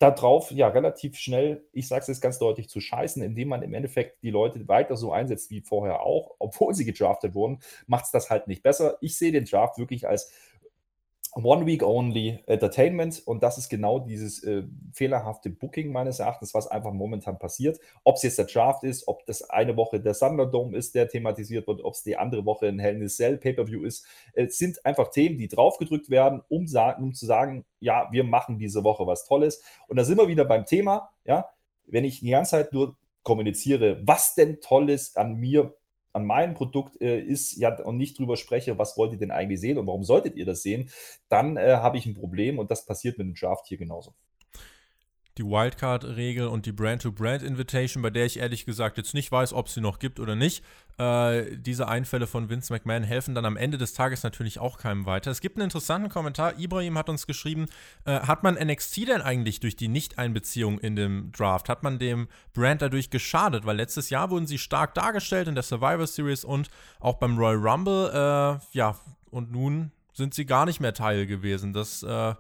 [SPEAKER 2] darauf ja relativ schnell, ich sage es jetzt ganz deutlich, zu scheißen, indem man im Endeffekt die Leute weiter so einsetzt wie vorher auch, obwohl sie gedraftet wurden, macht es das halt nicht besser. Ich sehe den Draft wirklich als One Week Only Entertainment und das ist genau dieses äh, fehlerhafte Booking meines Erachtens, was einfach momentan passiert. Ob es jetzt der Draft ist, ob das eine Woche der Thunderdome ist, der thematisiert wird, ob es die andere Woche ein Hell in a Cell Pay-Per-View ist, äh, sind einfach Themen, die draufgedrückt werden, um, um zu sagen, ja, wir machen diese Woche was Tolles. Und da sind wir wieder beim Thema, ja, wenn ich die ganze Zeit nur kommuniziere, was denn Tolles an mir an meinem Produkt äh, ist ja und nicht drüber spreche, was wollt ihr denn eigentlich sehen und warum solltet ihr das sehen, dann äh, habe ich ein Problem und das passiert mit dem Draft hier genauso
[SPEAKER 1] die Wildcard-Regel und die Brand-to-Brand-Invitation, bei der ich ehrlich gesagt jetzt nicht weiß, ob sie noch gibt oder nicht. Äh, diese Einfälle von Vince McMahon helfen dann am Ende des Tages natürlich auch keinem weiter. Es gibt einen interessanten Kommentar. Ibrahim hat uns geschrieben: äh, Hat man NXT denn eigentlich durch die Nicht-Einbeziehung in dem Draft, hat man dem Brand dadurch geschadet? Weil letztes Jahr wurden sie stark dargestellt in der Survivor Series und auch beim Royal Rumble. Äh, ja, und nun sind sie gar nicht mehr Teil gewesen. Das äh,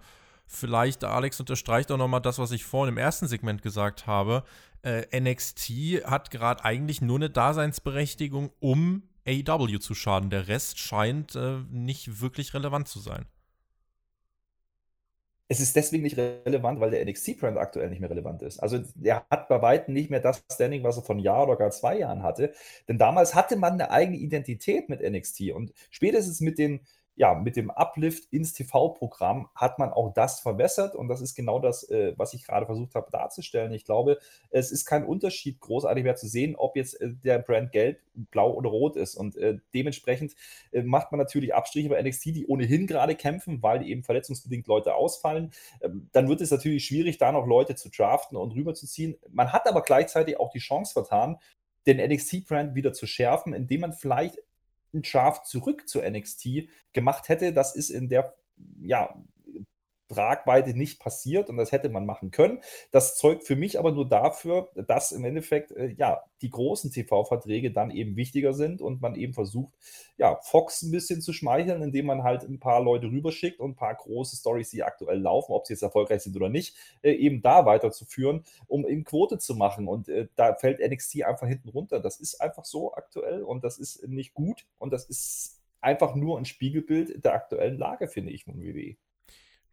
[SPEAKER 1] vielleicht, Alex unterstreicht auch nochmal das, was ich vorhin im ersten Segment gesagt habe. Äh, NXT hat gerade eigentlich nur eine Daseinsberechtigung, um AEW zu schaden. Der Rest scheint äh, nicht wirklich relevant zu sein.
[SPEAKER 2] Es ist deswegen nicht relevant, weil der NXT-Brand aktuell nicht mehr relevant ist. Also der hat bei weitem nicht mehr das Standing, was er von Jahr oder gar zwei Jahren hatte. Denn damals hatte man eine eigene Identität mit NXT. Und spätestens mit den ja, mit dem Uplift ins TV-Programm hat man auch das verbessert und das ist genau das, äh, was ich gerade versucht habe darzustellen. Ich glaube, es ist kein Unterschied großartig mehr zu sehen, ob jetzt äh, der Brand gelb, blau oder rot ist und äh, dementsprechend äh, macht man natürlich Abstriche bei NXT, die ohnehin gerade kämpfen, weil eben verletzungsbedingt Leute ausfallen. Ähm, dann wird es natürlich schwierig, da noch Leute zu draften und rüberzuziehen. Man hat aber gleichzeitig auch die Chance vertan, den NXT-Brand wieder zu schärfen, indem man vielleicht einen Draft zurück zu NXT gemacht hätte. Das ist in der ja, Tragweite nicht passiert und das hätte man machen können. Das zeugt für mich aber nur dafür, dass im Endeffekt äh, ja die großen TV-Verträge dann eben wichtiger sind und man eben versucht, ja, Fox ein bisschen zu schmeicheln, indem man halt ein paar Leute rüberschickt und ein paar große Stories, die aktuell laufen, ob sie jetzt erfolgreich sind oder nicht, äh, eben da weiterzuführen, um eben Quote zu machen. Und äh, da fällt NXT einfach hinten runter. Das ist einfach so aktuell und das ist nicht gut und das ist einfach nur ein Spiegelbild der aktuellen Lage, finde ich, von WWE.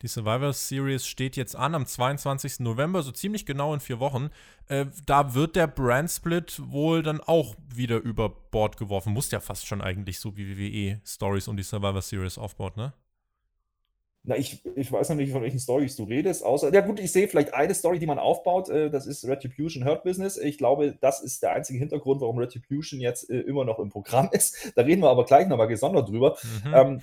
[SPEAKER 1] Die Survivor Series steht jetzt an am 22. November, so ziemlich genau in vier Wochen. Äh, da wird der Brand Split wohl dann auch wieder über Bord geworfen. Muss ja fast schon eigentlich so wie WWE Stories und die Survivor Series aufbaut, ne?
[SPEAKER 2] Na, ich, ich weiß noch nicht, von welchen Stories du redest, außer, ja gut, ich sehe vielleicht eine Story, die man aufbaut, äh, das ist Retribution Hurt Business. Ich glaube, das ist der einzige Hintergrund, warum Retribution jetzt äh, immer noch im Programm ist. Da reden wir aber gleich nochmal gesondert drüber. Mhm. Ähm,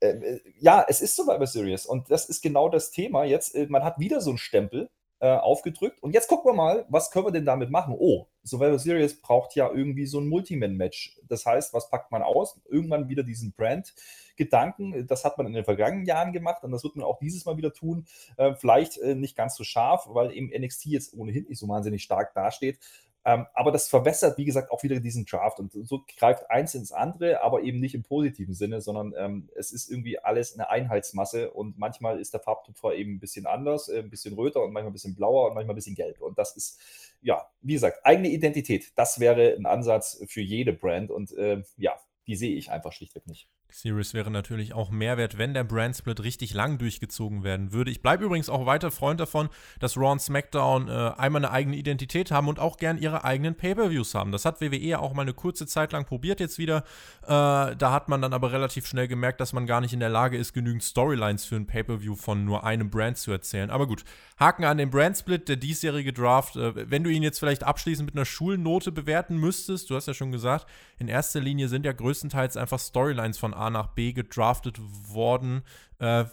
[SPEAKER 2] äh, äh, ja, es ist Survivor Series und das ist genau das Thema. Jetzt, äh, man hat wieder so einen Stempel äh, aufgedrückt und jetzt gucken wir mal, was können wir denn damit machen? Oh, Survivor Series braucht ja irgendwie so ein Multiman-Match. Das heißt, was packt man aus? Irgendwann wieder diesen Brand-Gedanken. Das hat man in den vergangenen Jahren gemacht und das wird man auch dieses Mal wieder tun. Äh, vielleicht äh, nicht ganz so scharf, weil eben NXT jetzt ohnehin nicht so wahnsinnig stark dasteht. Ähm, aber das verwässert, wie gesagt, auch wieder diesen Draft. Und so greift eins ins andere, aber eben nicht im positiven Sinne, sondern ähm, es ist irgendwie alles eine Einheitsmasse. Und manchmal ist der Farbtupfer eben ein bisschen anders, äh, ein bisschen röter und manchmal ein bisschen blauer und manchmal ein bisschen gelb. Und das ist, ja, wie gesagt, eigene Identität. Das wäre ein Ansatz für jede Brand. Und äh, ja, die sehe ich einfach schlichtweg nicht.
[SPEAKER 1] Series wäre natürlich auch Mehrwert, wenn der Brand Split richtig lang durchgezogen werden würde. Ich bleibe übrigens auch weiter Freund davon, dass Raw und SmackDown äh, einmal eine eigene Identität haben und auch gern ihre eigenen Pay-per-Views haben. Das hat WWE auch mal eine kurze Zeit lang probiert jetzt wieder. Äh, da hat man dann aber relativ schnell gemerkt, dass man gar nicht in der Lage ist, genügend Storylines für ein Pay-per-View von nur einem Brand zu erzählen. Aber gut, Haken an den Brand Split, der diesjährige Draft. Äh, wenn du ihn jetzt vielleicht abschließend mit einer Schulnote bewerten müsstest, du hast ja schon gesagt, in erster Linie sind ja größtenteils einfach Storylines von A nach B gedraftet worden. Äh,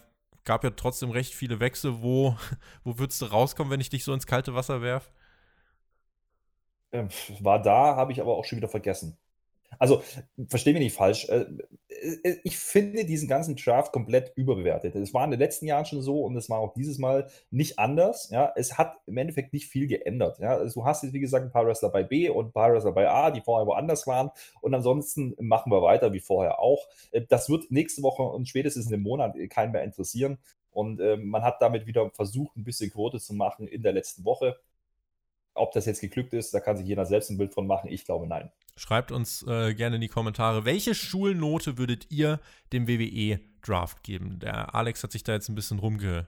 [SPEAKER 1] gab ja trotzdem recht viele Wechsel. Wo, wo würdest du rauskommen, wenn ich dich so ins kalte Wasser werfe?
[SPEAKER 2] Ähm, war da, habe ich aber auch schon wieder vergessen. Also, verstehe mich nicht falsch. Äh, äh, ich finde diesen ganzen Draft komplett überbewertet. Es war in den letzten Jahren schon so und es war auch dieses Mal nicht anders. Ja, es hat im Endeffekt nicht viel geändert. Ja, also du hast jetzt, wie gesagt, ein paar Wrestler bei B und ein paar Wrestler bei A, die vorher woanders waren. Und ansonsten machen wir weiter wie vorher auch. Äh, das wird nächste Woche und spätestens in einem Monat keinen mehr interessieren. Und äh, man hat damit wieder versucht, ein bisschen Quote zu machen in der letzten Woche. Ob das jetzt geglückt ist, da kann sich jeder selbst ein Bild von machen. Ich glaube, nein.
[SPEAKER 1] Schreibt uns äh, gerne in die Kommentare, welche Schulnote würdet ihr dem WWE-Draft geben? Der Alex hat sich da jetzt ein bisschen rumge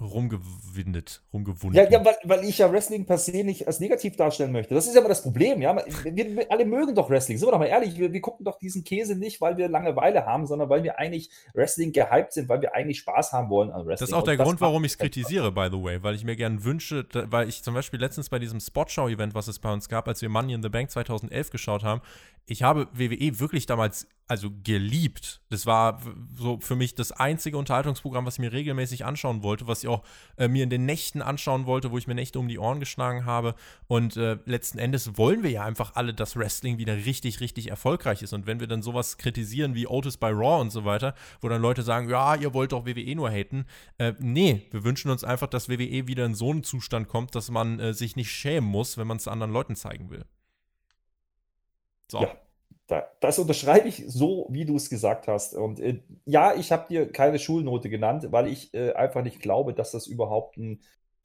[SPEAKER 1] rumgewindet, rumgewundet.
[SPEAKER 2] Ja, ja weil, weil, ich ja Wrestling per se nicht als negativ darstellen möchte. Das ist ja immer das Problem. Ja? Wir, wir alle mögen doch Wrestling. Sind wir doch mal ehrlich, wir, wir, gucken doch diesen Käse nicht, weil wir Langeweile haben, sondern weil wir eigentlich Wrestling gehypt sind, weil wir eigentlich Spaß haben wollen
[SPEAKER 1] an Wrestling. Das ist auch der Und Grund, warum ich es kritisiere, by the way, weil ich mir gerne wünsche, weil ich zum Beispiel letztens bei diesem Spotshow-Event, was es bei uns gab, als wir Money in the Bank 2011 geschaut haben, ich habe WWE wirklich damals also geliebt. Das war so für mich das einzige Unterhaltungsprogramm, was ich mir regelmäßig anschauen wollte, was ich auch äh, mir in den Nächten anschauen wollte, wo ich mir Nächte um die Ohren geschlagen habe. Und äh, letzten Endes wollen wir ja einfach alle, dass Wrestling wieder richtig, richtig erfolgreich ist. Und wenn wir dann sowas kritisieren wie Otis bei Raw und so weiter, wo dann Leute sagen, ja, ihr wollt doch WWE nur haten. Äh, nee, wir wünschen uns einfach, dass WWE wieder in so einen Zustand kommt, dass man äh, sich nicht schämen muss, wenn man es anderen Leuten zeigen will.
[SPEAKER 2] So. Ja, da, das unterschreibe ich so, wie du es gesagt hast. Und äh, ja, ich habe dir keine Schulnote genannt, weil ich äh, einfach nicht glaube, dass das überhaupt ein,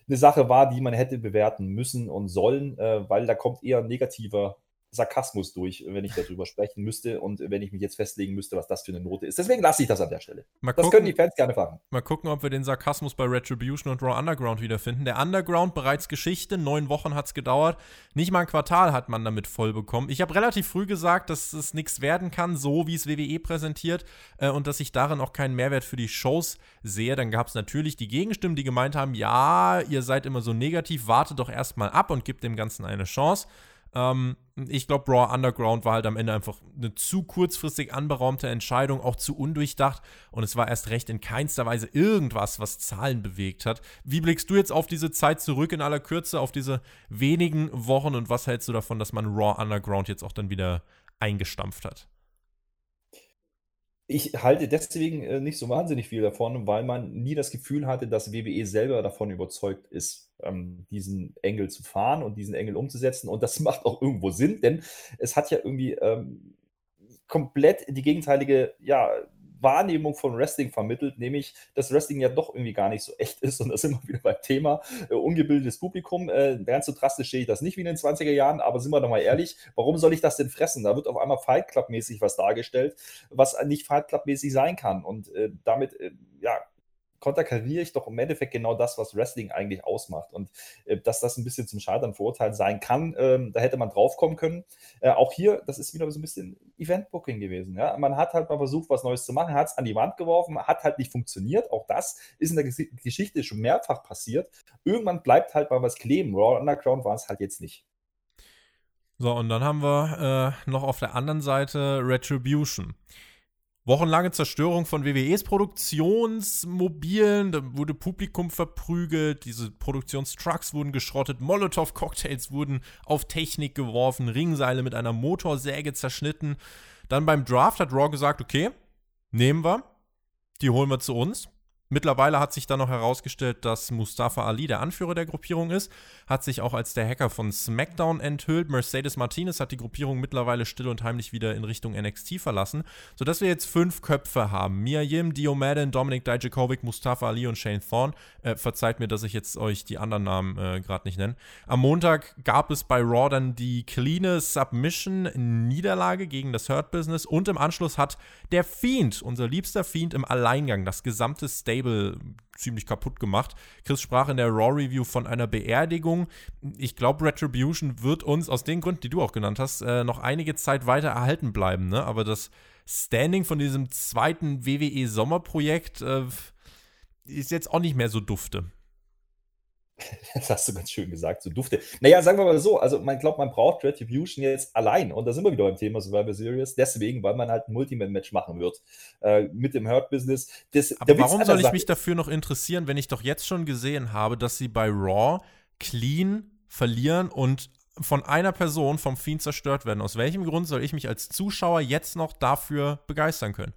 [SPEAKER 2] eine Sache war, die man hätte bewerten müssen und sollen, äh, weil da kommt eher negativer Sarkasmus durch, wenn ich darüber sprechen müsste und wenn ich mich jetzt festlegen müsste, was das für eine Note ist. Deswegen lasse ich das an der Stelle.
[SPEAKER 1] Mal das gucken, können die Fans gerne fragen. Mal gucken, ob wir den Sarkasmus bei Retribution und Raw Underground wiederfinden. Der Underground bereits Geschichte, neun Wochen hat es gedauert. Nicht mal ein Quartal hat man damit voll bekommen. Ich habe relativ früh gesagt, dass es nichts werden kann, so wie es WWE präsentiert äh, und dass ich darin auch keinen Mehrwert für die Shows sehe. Dann gab es natürlich die Gegenstimmen, die gemeint haben, ja, ihr seid immer so negativ, wartet doch erstmal ab und gebt dem Ganzen eine Chance. Ähm, ich glaube, Raw Underground war halt am Ende einfach eine zu kurzfristig anberaumte Entscheidung, auch zu undurchdacht. Und es war erst recht in keinster Weise irgendwas, was Zahlen bewegt hat. Wie blickst du jetzt auf diese Zeit zurück in aller Kürze, auf diese wenigen Wochen und was hältst du davon, dass man Raw Underground jetzt auch dann wieder eingestampft hat?
[SPEAKER 2] Ich halte deswegen äh, nicht so wahnsinnig viel davon, weil man nie das Gefühl hatte, dass WWE selber davon überzeugt ist, ähm, diesen Engel zu fahren und diesen Engel umzusetzen. Und das macht auch irgendwo Sinn, denn es hat ja irgendwie ähm, komplett die gegenteilige, ja, Wahrnehmung von Wrestling vermittelt, nämlich, dass Wrestling ja doch irgendwie gar nicht so echt ist und das immer wieder beim Thema äh, ungebildetes Publikum. Äh, ganz so drastisch sehe ich das nicht wie in den 20er Jahren, aber sind wir doch mal ehrlich, warum soll ich das denn fressen? Da wird auf einmal Fight Club-mäßig was dargestellt, was nicht Fight Club-mäßig sein kann und äh, damit, äh, ja, konterkariere ich doch im Endeffekt genau das, was Wrestling eigentlich ausmacht. Und äh, dass das ein bisschen zum Scheitern verurteilt sein kann, ähm, da hätte man drauf kommen können. Äh, auch hier, das ist wieder so ein bisschen Event-Booking gewesen. Ja? Man hat halt mal versucht, was Neues zu machen, hat es an die Wand geworfen, hat halt nicht funktioniert. Auch das ist in der Ges Geschichte schon mehrfach passiert. Irgendwann bleibt halt mal was kleben. Raw Underground war es halt jetzt nicht.
[SPEAKER 1] So, und dann haben wir äh, noch auf der anderen Seite Retribution. Wochenlange Zerstörung von WWEs Produktionsmobilen, da wurde Publikum verprügelt, diese Produktionstrucks wurden geschrottet, Molotow-Cocktails wurden auf Technik geworfen, Ringseile mit einer Motorsäge zerschnitten. Dann beim Draft hat Raw gesagt, okay, nehmen wir, die holen wir zu uns. Mittlerweile hat sich dann noch herausgestellt, dass Mustafa Ali der Anführer der Gruppierung ist, hat sich auch als der Hacker von SmackDown enthüllt. Mercedes Martinez hat die Gruppierung mittlerweile still und heimlich wieder in Richtung NXT verlassen, sodass wir jetzt fünf Köpfe haben. Mia Yim, Dio Madden, Dominik Dijakovic, Mustafa Ali und Shane Thorne. Äh, verzeiht mir, dass ich jetzt euch die anderen Namen äh, gerade nicht nenne. Am Montag gab es bei Raw dann die cleane Submission-Niederlage gegen das Hurt Business und im Anschluss hat der Fiend, unser liebster Fiend im Alleingang, das gesamte Stable Stable ziemlich kaputt gemacht. Chris sprach in der Raw Review von einer Beerdigung. Ich glaube, Retribution wird uns aus den Gründen, die du auch genannt hast, äh, noch einige Zeit weiter erhalten bleiben. Ne? Aber das Standing von diesem zweiten WWE Sommerprojekt äh, ist jetzt auch nicht mehr so dufte.
[SPEAKER 2] Das hast du ganz schön gesagt, so dufte. Naja, sagen wir mal so, also man glaubt, man braucht Retribution jetzt allein. Und da sind wir wieder beim Thema Survivor Series. Deswegen, weil man halt ein Multiman-Match machen wird äh, mit dem Hurt-Business.
[SPEAKER 1] Aber warum soll ich mich dafür noch interessieren, wenn ich doch jetzt schon gesehen habe, dass sie bei Raw clean verlieren und von einer Person vom Fiend zerstört werden? Aus welchem Grund soll ich mich als Zuschauer jetzt noch dafür begeistern können?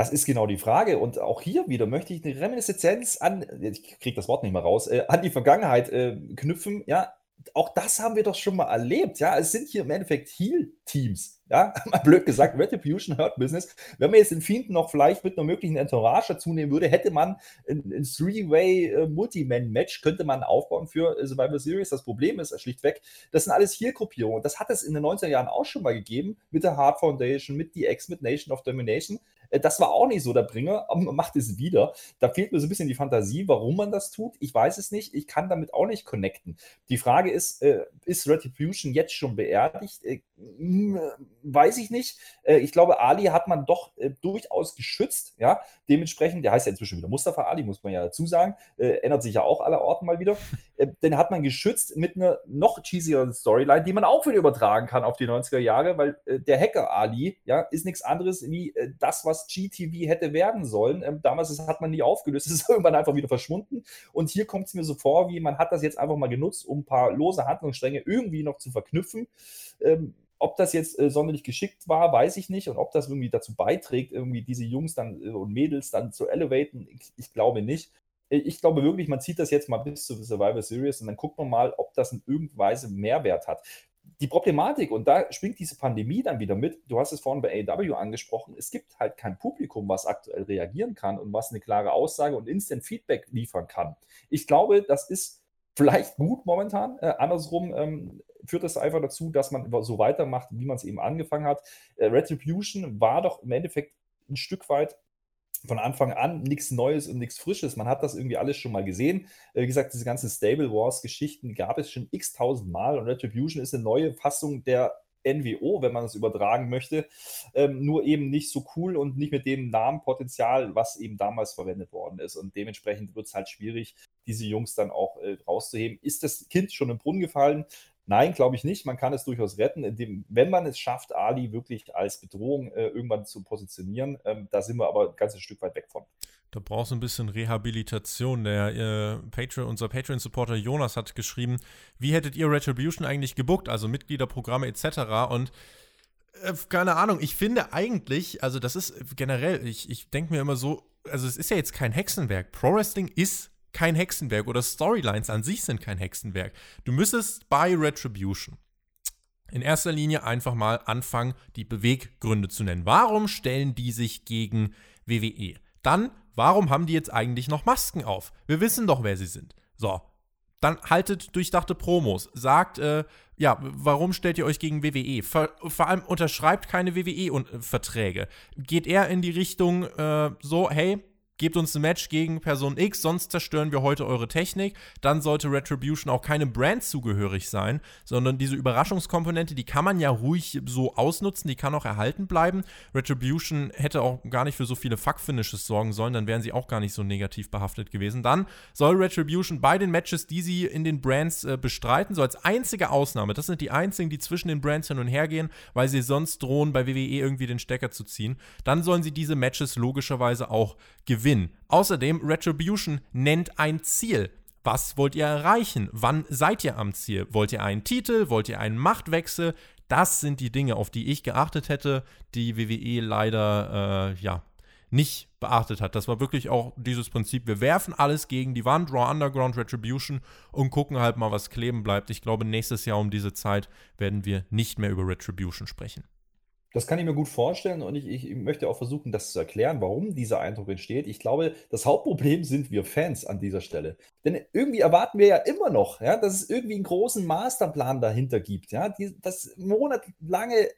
[SPEAKER 2] Das ist genau die Frage. Und auch hier wieder möchte ich eine Reminiszenz an, ich kriege das Wort nicht mehr raus, äh, an die Vergangenheit äh, knüpfen. Ja, auch das haben wir doch schon mal erlebt. Ja, es sind hier im Endeffekt Heal-Teams. Ja, mal blöd gesagt, Retribution Hurt Business. Wenn man jetzt den Fiend noch vielleicht mit einer möglichen Entourage dazu nehmen würde, hätte man ein, ein Three-Way äh, Multi-Man-Match, könnte man aufbauen für äh, Survivor Series. Das Problem ist schlichtweg, das sind alles hier Gruppierungen. Das hat es in den 90er Jahren auch schon mal gegeben, mit der Hard Foundation, mit DX, mit Nation of Domination. Äh, das war auch nicht so der Bringer, aber man macht es wieder. Da fehlt mir so ein bisschen die Fantasie, warum man das tut. Ich weiß es nicht. Ich kann damit auch nicht connecten. Die Frage ist, äh, ist Retribution jetzt schon beerdigt? Äh, weiß ich nicht. ich glaube, Ali hat man doch durchaus geschützt. Ja, dementsprechend, der heißt ja inzwischen wieder Mustafa Ali, muss man ja dazu sagen. ändert sich ja auch aller Orten mal wieder. den hat man geschützt mit einer noch cheesieren Storyline, die man auch wieder übertragen kann auf die 90er Jahre, weil der Hacker Ali, ja, ist nichts anderes wie das, was GTV hätte werden sollen. Ähm, damals hat man nie aufgelöst, es ist irgendwann einfach wieder verschwunden. Und hier kommt es mir so vor, wie man hat das jetzt einfach mal genutzt, um ein paar lose Handlungsstränge irgendwie noch zu verknüpfen. Ähm, ob das jetzt äh, sonderlich geschickt war, weiß ich nicht. Und ob das irgendwie dazu beiträgt, irgendwie diese Jungs dann äh, und Mädels dann zu elevaten, ich, ich, glaube nicht. Äh, ich glaube wirklich, man zieht das jetzt mal bis zur Survivor Series und dann guckt man mal, ob das in irgendeiner Weise Mehrwert hat die Problematik, und da schwingt diese Pandemie dann wieder mit, du hast es vorhin bei AW angesprochen, es gibt halt kein Publikum, was aktuell reagieren kann und was eine klare Aussage und Instant Feedback liefern kann. Ich glaube, das ist vielleicht gut momentan. Äh, andersrum ähm, führt das einfach dazu, dass man so weitermacht, wie man es eben angefangen hat. Äh, Retribution war doch im Endeffekt ein Stück weit von Anfang an nichts Neues und nichts Frisches. Man hat das irgendwie alles schon mal gesehen. Äh, wie gesagt, diese ganzen Stable Wars-Geschichten gab es schon x-tausend Mal und Retribution ist eine neue Fassung der NWO, wenn man es übertragen möchte, ähm, nur eben nicht so cool und nicht mit dem Namenpotenzial, was eben damals verwendet worden ist. Und dementsprechend wird es halt schwierig, diese Jungs dann auch äh, rauszuheben. Ist das Kind schon im Brunnen gefallen? Nein, glaube ich nicht. Man kann es durchaus retten, indem, wenn man es schafft, Ali wirklich als Bedrohung äh, irgendwann zu positionieren. Ähm, da sind wir aber ein ganzes Stück weit weg von.
[SPEAKER 1] Da brauchst du ein bisschen Rehabilitation. Der äh, Patreon, unser Patreon-Supporter Jonas hat geschrieben, wie hättet ihr Retribution eigentlich gebuckt, also Mitgliederprogramme etc. Und äh, keine Ahnung, ich finde eigentlich, also das ist generell, ich, ich denke mir immer so, also es ist ja jetzt kein Hexenwerk. Pro Wrestling ist kein Hexenwerk oder Storylines an sich sind kein Hexenwerk. Du müsstest bei Retribution in erster Linie einfach mal anfangen, die Beweggründe zu nennen. Warum stellen die sich gegen WWE? Dann, warum haben die jetzt eigentlich noch Masken auf? Wir wissen doch, wer sie sind. So, dann haltet durchdachte Promos. Sagt, äh, ja, warum stellt ihr euch gegen WWE? Ver vor allem unterschreibt keine WWE-Verträge. Geht eher in die Richtung äh, so, hey, gebt uns ein Match gegen Person X, sonst zerstören wir heute eure Technik. Dann sollte Retribution auch keine Brand zugehörig sein, sondern diese Überraschungskomponente, die kann man ja ruhig so ausnutzen, die kann auch erhalten bleiben. Retribution hätte auch gar nicht für so viele Fuck-Finishes sorgen sollen, dann wären sie auch gar nicht so negativ behaftet gewesen. Dann soll Retribution bei den Matches, die sie in den Brands äh, bestreiten, so als einzige Ausnahme, das sind die einzigen, die zwischen den Brands hin und her gehen, weil sie sonst drohen, bei WWE irgendwie den Stecker zu ziehen, dann sollen sie diese Matches logischerweise auch gewinnen. Außerdem, Retribution nennt ein Ziel. Was wollt ihr erreichen? Wann seid ihr am Ziel? Wollt ihr einen Titel? Wollt ihr einen Machtwechsel? Das sind die Dinge, auf die ich geachtet hätte, die WWE leider äh, ja nicht beachtet hat. Das war wirklich auch dieses Prinzip, wir werfen alles gegen die Wand, Raw Underground Retribution und gucken halt mal, was kleben bleibt. Ich glaube, nächstes Jahr um diese Zeit werden wir nicht mehr über Retribution sprechen.
[SPEAKER 2] Das kann ich mir gut vorstellen und ich, ich möchte auch versuchen, das zu erklären, warum dieser Eindruck entsteht. Ich glaube, das Hauptproblem sind wir Fans an dieser Stelle. Denn irgendwie erwarten wir ja immer noch, ja, dass es irgendwie einen großen Masterplan dahinter gibt, ja, die, dass monatelange äh,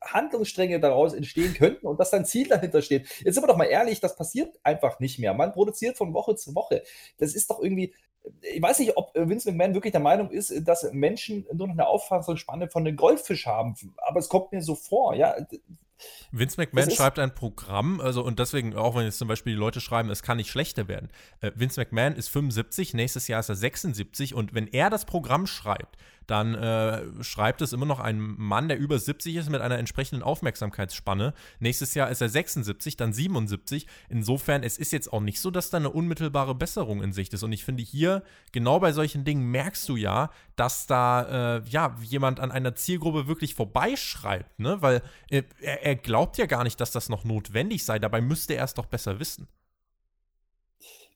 [SPEAKER 2] Handlungsstränge daraus entstehen könnten und dass da ein Ziel dahinter steht. Jetzt sind wir doch mal ehrlich, das passiert einfach nicht mehr. Man produziert von Woche zu Woche. Das ist doch irgendwie, ich weiß nicht, ob Vince McMahon wirklich der Meinung ist, dass Menschen nur noch eine Auffassungsspanne von einem Goldfisch haben, aber es kommt mir so vor, ja.
[SPEAKER 1] Vince McMahon schreibt ein Programm, also und deswegen, auch wenn jetzt zum Beispiel die Leute schreiben, es kann nicht schlechter werden. Äh, Vince McMahon ist 75, nächstes Jahr ist er 76 und wenn er das Programm schreibt, dann äh, schreibt es immer noch ein Mann, der über 70 ist, mit einer entsprechenden Aufmerksamkeitsspanne. Nächstes Jahr ist er 76, dann 77. Insofern, es ist jetzt auch nicht so, dass da eine unmittelbare Besserung in Sicht ist. Und ich finde hier, genau bei solchen Dingen merkst du ja, dass da äh, ja jemand an einer Zielgruppe wirklich vorbeischreibt, ne? Weil äh, er, er glaubt ja gar nicht, dass das noch notwendig sei. Dabei müsste er es doch besser wissen.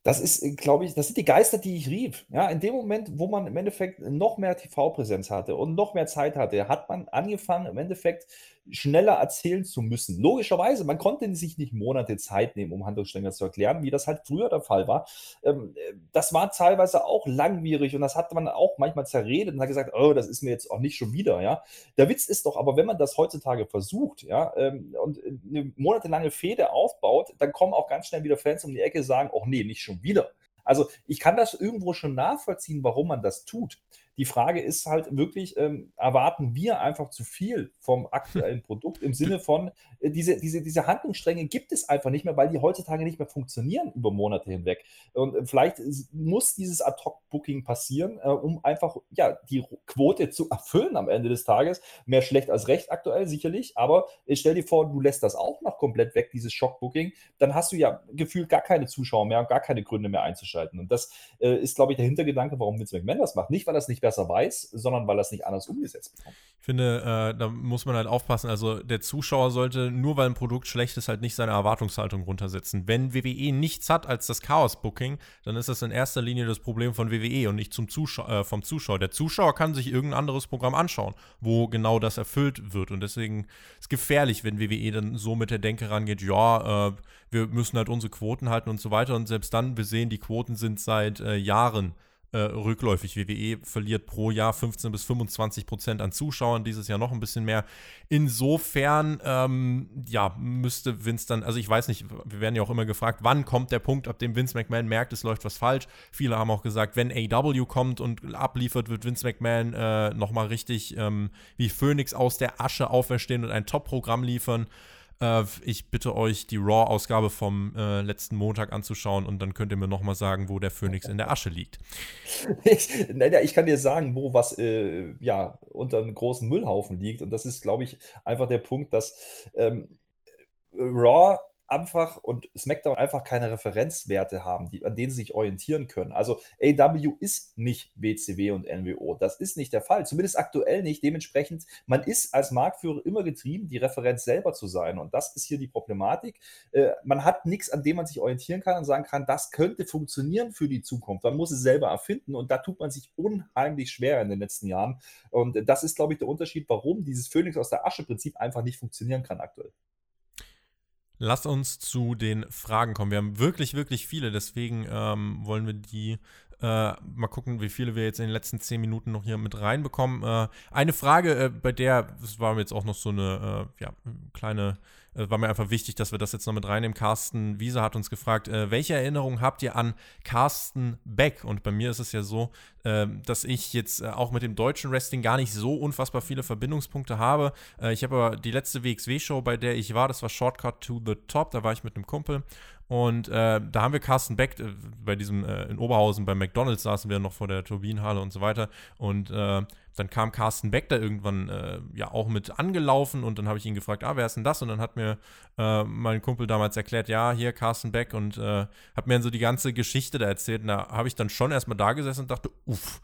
[SPEAKER 2] Das ist, äh, glaube ich, das sind die Geister, die ich rief. Ja, in dem Moment, wo man im Endeffekt noch mehr TV-Präsenz hatte und noch mehr Zeit hatte, hat man angefangen, im Endeffekt schneller erzählen zu müssen. Logischerweise, man konnte sich nicht Monate Zeit nehmen, um Handlungsstränge zu erklären, wie das halt früher der Fall war. Ähm, das war teilweise auch langwierig und das hat man auch manchmal zerredet und hat gesagt, oh, das ist mir jetzt auch nicht schon wieder, ja. Der Witz ist doch aber, wenn man das heutzutage versucht, ja, ähm, und eine monatelange Fehde aufbaut, dann kommen auch ganz schnell wieder Fans um die Ecke sagen, oh nee, nicht schon wieder. Also ich kann das irgendwo schon nachvollziehen, warum man das tut. Die Frage ist halt wirklich, ähm, erwarten wir einfach zu viel vom aktuellen Produkt im Sinne von, äh, diese, diese, diese Handlungsstränge gibt es einfach nicht mehr, weil die heutzutage nicht mehr funktionieren über Monate hinweg. Und äh, vielleicht muss dieses Ad-Hoc-Booking passieren, äh, um einfach ja, die Quote zu erfüllen am Ende des Tages. Mehr schlecht als recht aktuell, sicherlich, aber äh, stell dir vor, du lässt das auch noch komplett weg, dieses Shock-Booking, dann hast du ja gefühlt gar keine Zuschauer mehr und gar keine Gründe mehr einzuschalten. Und das äh, ist, glaube ich, der Hintergedanke, warum Vince McMahon das macht. Nicht, weil das nicht besser weiß, sondern weil er es nicht anders umgesetzt bekommt.
[SPEAKER 1] Ich finde, äh, da muss man halt aufpassen. Also der Zuschauer sollte, nur weil ein Produkt schlecht ist, halt nicht seine Erwartungshaltung runtersetzen. Wenn WWE nichts hat als das Chaos-Booking, dann ist das in erster Linie das Problem von WWE und nicht zum Zuschau äh, vom Zuschauer. Der Zuschauer kann sich irgendein anderes Programm anschauen, wo genau das erfüllt wird. Und deswegen ist es gefährlich, wenn WWE dann so mit der Denke rangeht, ja, äh, wir müssen halt unsere Quoten halten und so weiter. Und selbst dann, wir sehen, die Quoten sind seit äh, Jahren äh, rückläufig. WWE verliert pro Jahr 15 bis 25 Prozent an Zuschauern, dieses Jahr noch ein bisschen mehr. Insofern, ähm, ja, müsste Vince dann, also ich weiß nicht, wir werden ja auch immer gefragt, wann kommt der Punkt, ab dem Vince McMahon merkt, es läuft was falsch. Viele haben auch gesagt, wenn AW kommt und abliefert, wird Vince McMahon äh, nochmal richtig ähm, wie Phoenix aus der Asche auferstehen und ein Top-Programm liefern. Äh, ich bitte euch, die Raw-Ausgabe vom äh, letzten Montag anzuschauen und dann könnt ihr mir nochmal sagen, wo der Phönix in der Asche liegt.
[SPEAKER 2] Ich, naja, ich kann dir sagen, wo was äh, ja, unter einem großen Müllhaufen liegt. Und das ist, glaube ich, einfach der Punkt, dass ähm, Raw einfach und SmackDown einfach keine Referenzwerte haben, die, an denen sie sich orientieren können. Also AW ist nicht WCW und NWO. Das ist nicht der Fall. Zumindest aktuell nicht. Dementsprechend, man ist als Marktführer immer getrieben, die Referenz selber zu sein. Und das ist hier die Problematik. Äh, man hat nichts, an dem man sich orientieren kann und sagen kann, das könnte funktionieren für die Zukunft. Man muss es selber erfinden. Und da tut man sich unheimlich schwer in den letzten Jahren. Und das ist, glaube ich, der Unterschied, warum dieses Phoenix aus der Asche-Prinzip einfach nicht funktionieren kann aktuell.
[SPEAKER 1] Lass uns zu den Fragen kommen. Wir haben wirklich, wirklich viele, deswegen ähm, wollen wir die äh, mal gucken, wie viele wir jetzt in den letzten zehn Minuten noch hier mit reinbekommen. Äh, eine Frage, äh, bei der, das war jetzt auch noch so eine äh, ja, kleine war mir einfach wichtig, dass wir das jetzt noch mit reinnehmen. Carsten Wiese hat uns gefragt, äh, welche Erinnerungen habt ihr an Carsten Beck? Und bei mir ist es ja so, äh, dass ich jetzt äh, auch mit dem deutschen Wrestling gar nicht so unfassbar viele Verbindungspunkte habe. Äh, ich habe aber die letzte WXW-Show, bei der ich war, das war Shortcut to the Top, da war ich mit einem Kumpel und äh, da haben wir Carsten Beck äh, bei diesem äh, in Oberhausen bei McDonalds saßen wir noch vor der Turbinenhalle und so weiter. Und äh, dann kam Carsten Beck da irgendwann äh, ja auch mit angelaufen und dann habe ich ihn gefragt, ah, wer ist denn das? Und dann hat mir äh, mein Kumpel damals erklärt, ja, hier Carsten Beck und hat mir dann so die ganze Geschichte da erzählt. Und da habe ich dann schon erstmal da gesessen und dachte, uff,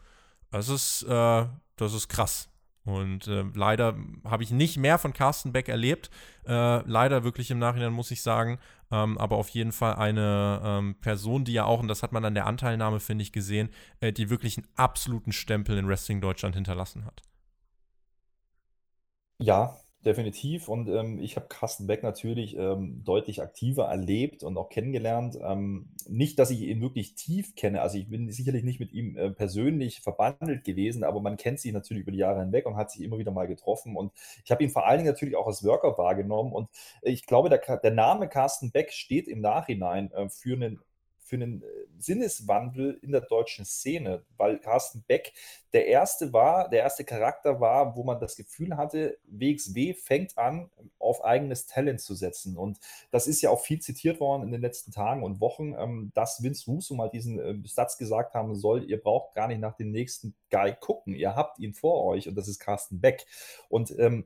[SPEAKER 1] das ist, das ist krass. Und äh, leider habe ich nicht mehr von Carsten Beck erlebt. Äh, leider wirklich im Nachhinein, muss ich sagen. Ähm, aber auf jeden Fall eine ähm, Person, die ja auch, und das hat man an der Anteilnahme, finde ich, gesehen, äh, die wirklich einen absoluten Stempel in Wrestling Deutschland hinterlassen hat.
[SPEAKER 2] Ja, Definitiv. Und ähm, ich habe Carsten Beck natürlich ähm, deutlich aktiver erlebt und auch kennengelernt. Ähm, nicht, dass ich ihn wirklich tief kenne. Also ich bin sicherlich nicht mit ihm äh, persönlich verbandelt gewesen, aber man kennt sich natürlich über die Jahre hinweg und hat sich immer wieder mal getroffen. Und ich habe ihn vor allen Dingen natürlich auch als Worker wahrgenommen. Und ich glaube, der, der Name Carsten Beck steht im Nachhinein äh, für einen für einen äh, Sinneswandel in der deutschen Szene, weil Carsten Beck der erste war, der erste Charakter war, wo man das Gefühl hatte, WXW fängt an, auf eigenes Talent zu setzen. Und das ist ja auch viel zitiert worden in den letzten Tagen und Wochen, ähm, dass Vince Russo mal diesen äh, Satz gesagt haben soll, ihr braucht gar nicht nach dem nächsten Guy gucken, ihr habt ihn vor euch und das ist Carsten Beck. Und ähm,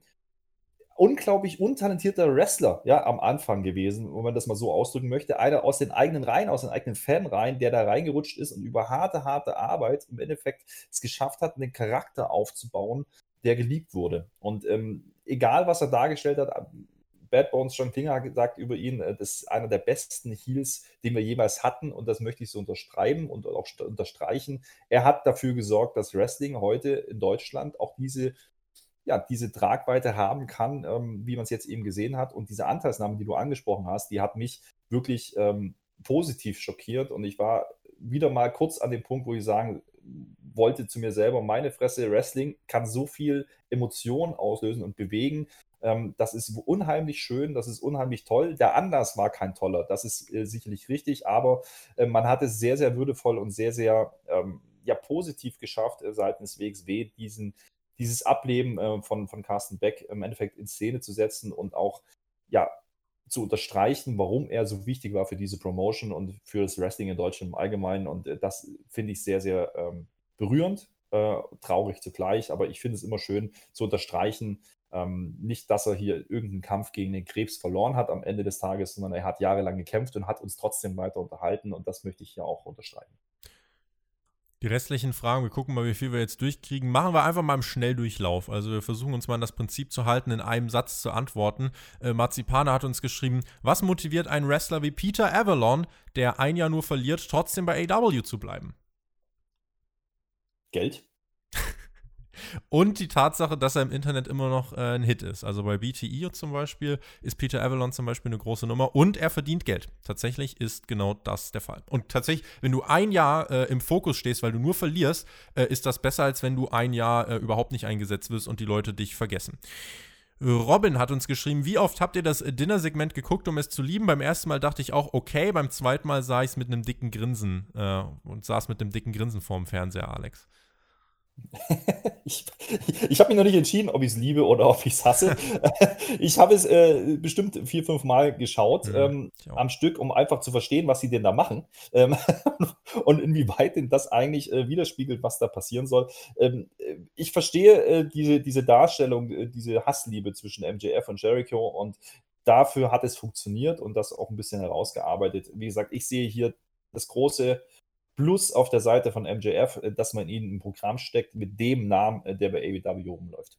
[SPEAKER 2] unglaublich untalentierter Wrestler, ja, am Anfang gewesen, wenn man das mal so ausdrücken möchte. Einer aus den eigenen Reihen, aus den eigenen Fanreihen, der da reingerutscht ist und über harte, harte Arbeit im Endeffekt es geschafft hat, einen Charakter aufzubauen, der geliebt wurde. Und ähm, egal, was er dargestellt hat, Bad Bones John Klinger hat gesagt über ihn, äh, das ist einer der besten Heels, den wir jemals hatten und das möchte ich so unterschreiben und auch unterstreichen. Er hat dafür gesorgt, dass Wrestling heute in Deutschland auch diese ja, diese Tragweite haben kann, ähm, wie man es jetzt eben gesehen hat. Und diese Anteilsnahme, die du angesprochen hast, die hat mich wirklich ähm, positiv schockiert. Und ich war wieder mal kurz an dem Punkt, wo ich sagen wollte zu mir selber, meine Fresse, Wrestling kann so viel Emotion auslösen und bewegen. Ähm, das ist unheimlich schön, das ist unheimlich toll. Der Anlass war kein toller, das ist äh, sicherlich richtig, aber äh, man hat es sehr, sehr würdevoll und sehr, sehr ähm, ja, positiv geschafft, äh, seitens WXW diesen, dieses Ableben äh, von, von Carsten Beck im Endeffekt in Szene zu setzen und auch ja, zu unterstreichen, warum er so wichtig war für diese Promotion und für das Wrestling in Deutschland im Allgemeinen. Und äh, das finde ich sehr, sehr ähm, berührend, äh, traurig zugleich, aber ich finde es immer schön zu unterstreichen, ähm, nicht, dass er hier irgendeinen Kampf gegen den Krebs verloren hat am Ende des Tages, sondern er hat jahrelang gekämpft und hat uns trotzdem weiter unterhalten und das möchte ich hier auch unterstreichen.
[SPEAKER 1] Die restlichen Fragen, wir gucken mal, wie viel wir jetzt durchkriegen, machen wir einfach mal im Schnelldurchlauf. Also wir versuchen uns mal an das Prinzip zu halten, in einem Satz zu antworten. Äh, Marzipane hat uns geschrieben, was motiviert einen Wrestler wie Peter Avalon, der ein Jahr nur verliert, trotzdem bei AW zu bleiben?
[SPEAKER 2] Geld.
[SPEAKER 1] Und die Tatsache, dass er im Internet immer noch äh, ein Hit ist. Also bei BTE zum Beispiel ist Peter Avalon zum Beispiel eine große Nummer und er verdient Geld. Tatsächlich ist genau das der Fall. Und tatsächlich, wenn du ein Jahr äh, im Fokus stehst, weil du nur verlierst, äh, ist das besser, als wenn du ein Jahr äh, überhaupt nicht eingesetzt wirst und die Leute dich vergessen. Robin hat uns geschrieben, wie oft habt ihr das Dinner-Segment geguckt, um es zu lieben? Beim ersten Mal dachte ich auch, okay, beim zweiten Mal sah ich es mit einem dicken Grinsen äh, und saß mit einem dicken Grinsen vorm Fernseher, Alex.
[SPEAKER 2] ich, ich habe mich noch nicht entschieden, ob ich es liebe oder ob ich es hasse. ich habe es äh, bestimmt vier, fünf Mal geschaut mhm, ähm, am Stück, um einfach zu verstehen, was sie denn da machen ähm, und inwieweit denn das eigentlich äh, widerspiegelt, was da passieren soll. Ähm, ich verstehe äh, diese, diese Darstellung, äh, diese Hassliebe zwischen MJF und Jericho und dafür hat es funktioniert und das auch ein bisschen herausgearbeitet. Wie gesagt, ich sehe hier das große Plus auf der Seite von MJF, äh, dass man ihn im Programm steckt mit dem Namen, äh, der bei AEW rumläuft.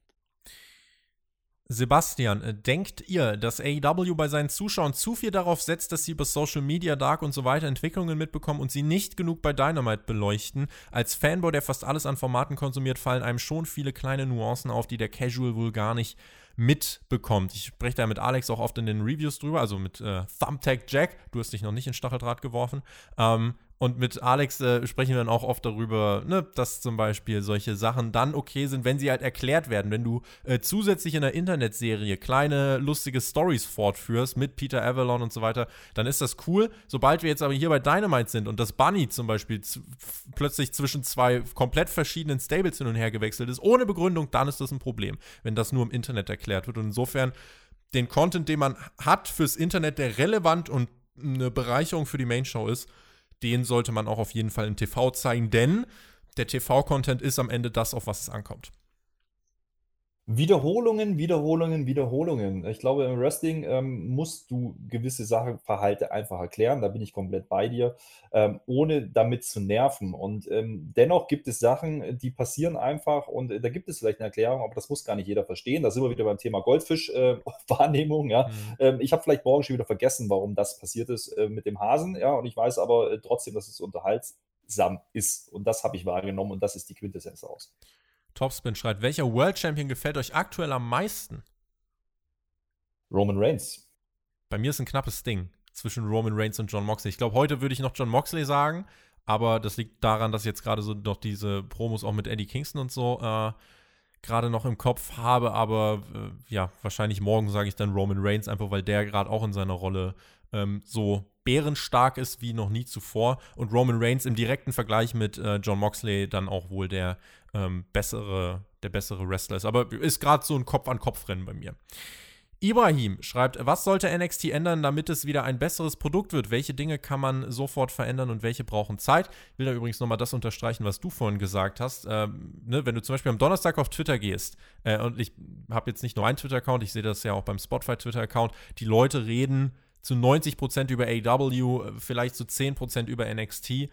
[SPEAKER 1] Sebastian, äh, denkt ihr, dass AEW bei seinen Zuschauern zu viel darauf setzt, dass sie über Social Media, Dark und so weiter Entwicklungen mitbekommen und sie nicht genug bei Dynamite beleuchten? Als Fanboy, der fast alles an Formaten konsumiert, fallen einem schon viele kleine Nuancen auf, die der Casual wohl gar nicht mitbekommt. Ich spreche da mit Alex auch oft in den Reviews drüber, also mit äh, Thumbtack Jack. Du hast dich noch nicht in Stacheldraht geworfen. Ähm, und mit Alex äh, sprechen wir dann auch oft darüber, ne, dass zum Beispiel solche Sachen dann okay sind, wenn sie halt erklärt werden. Wenn du äh, zusätzlich in der Internetserie kleine lustige Stories fortführst mit Peter Avalon und so weiter, dann ist das cool. Sobald wir jetzt aber hier bei Dynamite sind und das Bunny zum Beispiel plötzlich zwischen zwei komplett verschiedenen Stables hin und her gewechselt ist, ohne Begründung, dann ist das ein Problem, wenn das nur im Internet erklärt wird. Und insofern den Content, den man hat fürs Internet, der relevant und eine Bereicherung für die Main Show ist, den sollte man auch auf jeden Fall im TV zeigen, denn der TV-Content ist am Ende das, auf was es ankommt.
[SPEAKER 2] Wiederholungen, Wiederholungen, Wiederholungen. Ich glaube, im Wrestling ähm, musst du gewisse Sachverhalte einfach erklären, da bin ich komplett bei dir, ähm, ohne damit zu nerven. Und ähm, dennoch gibt es Sachen, die passieren einfach und äh, da gibt es vielleicht eine Erklärung, aber das muss gar nicht jeder verstehen. Da sind wir wieder beim Thema Goldfisch-Wahrnehmung. Äh, ja. Mhm. Ähm, ich habe vielleicht morgen schon wieder vergessen, warum das passiert ist äh, mit dem Hasen. Ja, und ich weiß aber äh, trotzdem, dass es unterhaltsam ist. Und das habe ich wahrgenommen und das ist die Quintessenz aus.
[SPEAKER 1] Topspin schreibt, welcher World Champion gefällt euch aktuell am meisten?
[SPEAKER 2] Roman Reigns.
[SPEAKER 1] Bei mir ist ein knappes Ding zwischen Roman Reigns und John Moxley. Ich glaube, heute würde ich noch John Moxley sagen, aber das liegt daran, dass ich jetzt gerade so noch diese Promos auch mit Eddie Kingston und so äh, gerade noch im Kopf habe, aber äh, ja, wahrscheinlich morgen sage ich dann Roman Reigns, einfach weil der gerade auch in seiner Rolle ähm, so bärenstark ist wie noch nie zuvor und Roman Reigns im direkten Vergleich mit äh, John Moxley dann auch wohl der ähm, bessere, der bessere Wrestler ist. Aber ist gerade so ein Kopf-an-Kopf-Rennen bei mir. Ibrahim schreibt, was sollte NXT ändern, damit es wieder ein besseres Produkt wird? Welche Dinge kann man sofort verändern und welche brauchen Zeit? Ich will da übrigens nochmal das unterstreichen, was du vorhin gesagt hast. Ähm, ne, wenn du zum Beispiel am Donnerstag auf Twitter gehst, äh, und ich habe jetzt nicht nur einen Twitter-Account, ich sehe das ja auch beim Spotify-Twitter-Account, die Leute reden zu 90% über AW, vielleicht zu 10% über NXT. Äh,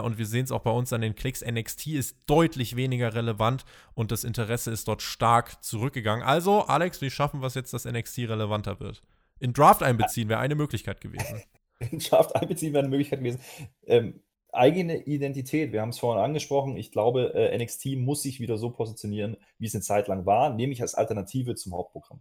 [SPEAKER 1] und wir sehen es auch bei uns an den Klicks. NXT ist deutlich weniger relevant und das Interesse ist dort stark zurückgegangen. Also, Alex, wie schaffen wir es jetzt, dass NXT relevanter wird? In Draft einbeziehen wäre eine Möglichkeit gewesen.
[SPEAKER 2] In Draft einbeziehen wäre eine Möglichkeit gewesen. Ähm, eigene Identität. Wir haben es vorhin angesprochen. Ich glaube, äh, NXT muss sich wieder so positionieren, wie es eine Zeit lang war, nämlich als Alternative zum Hauptprogramm.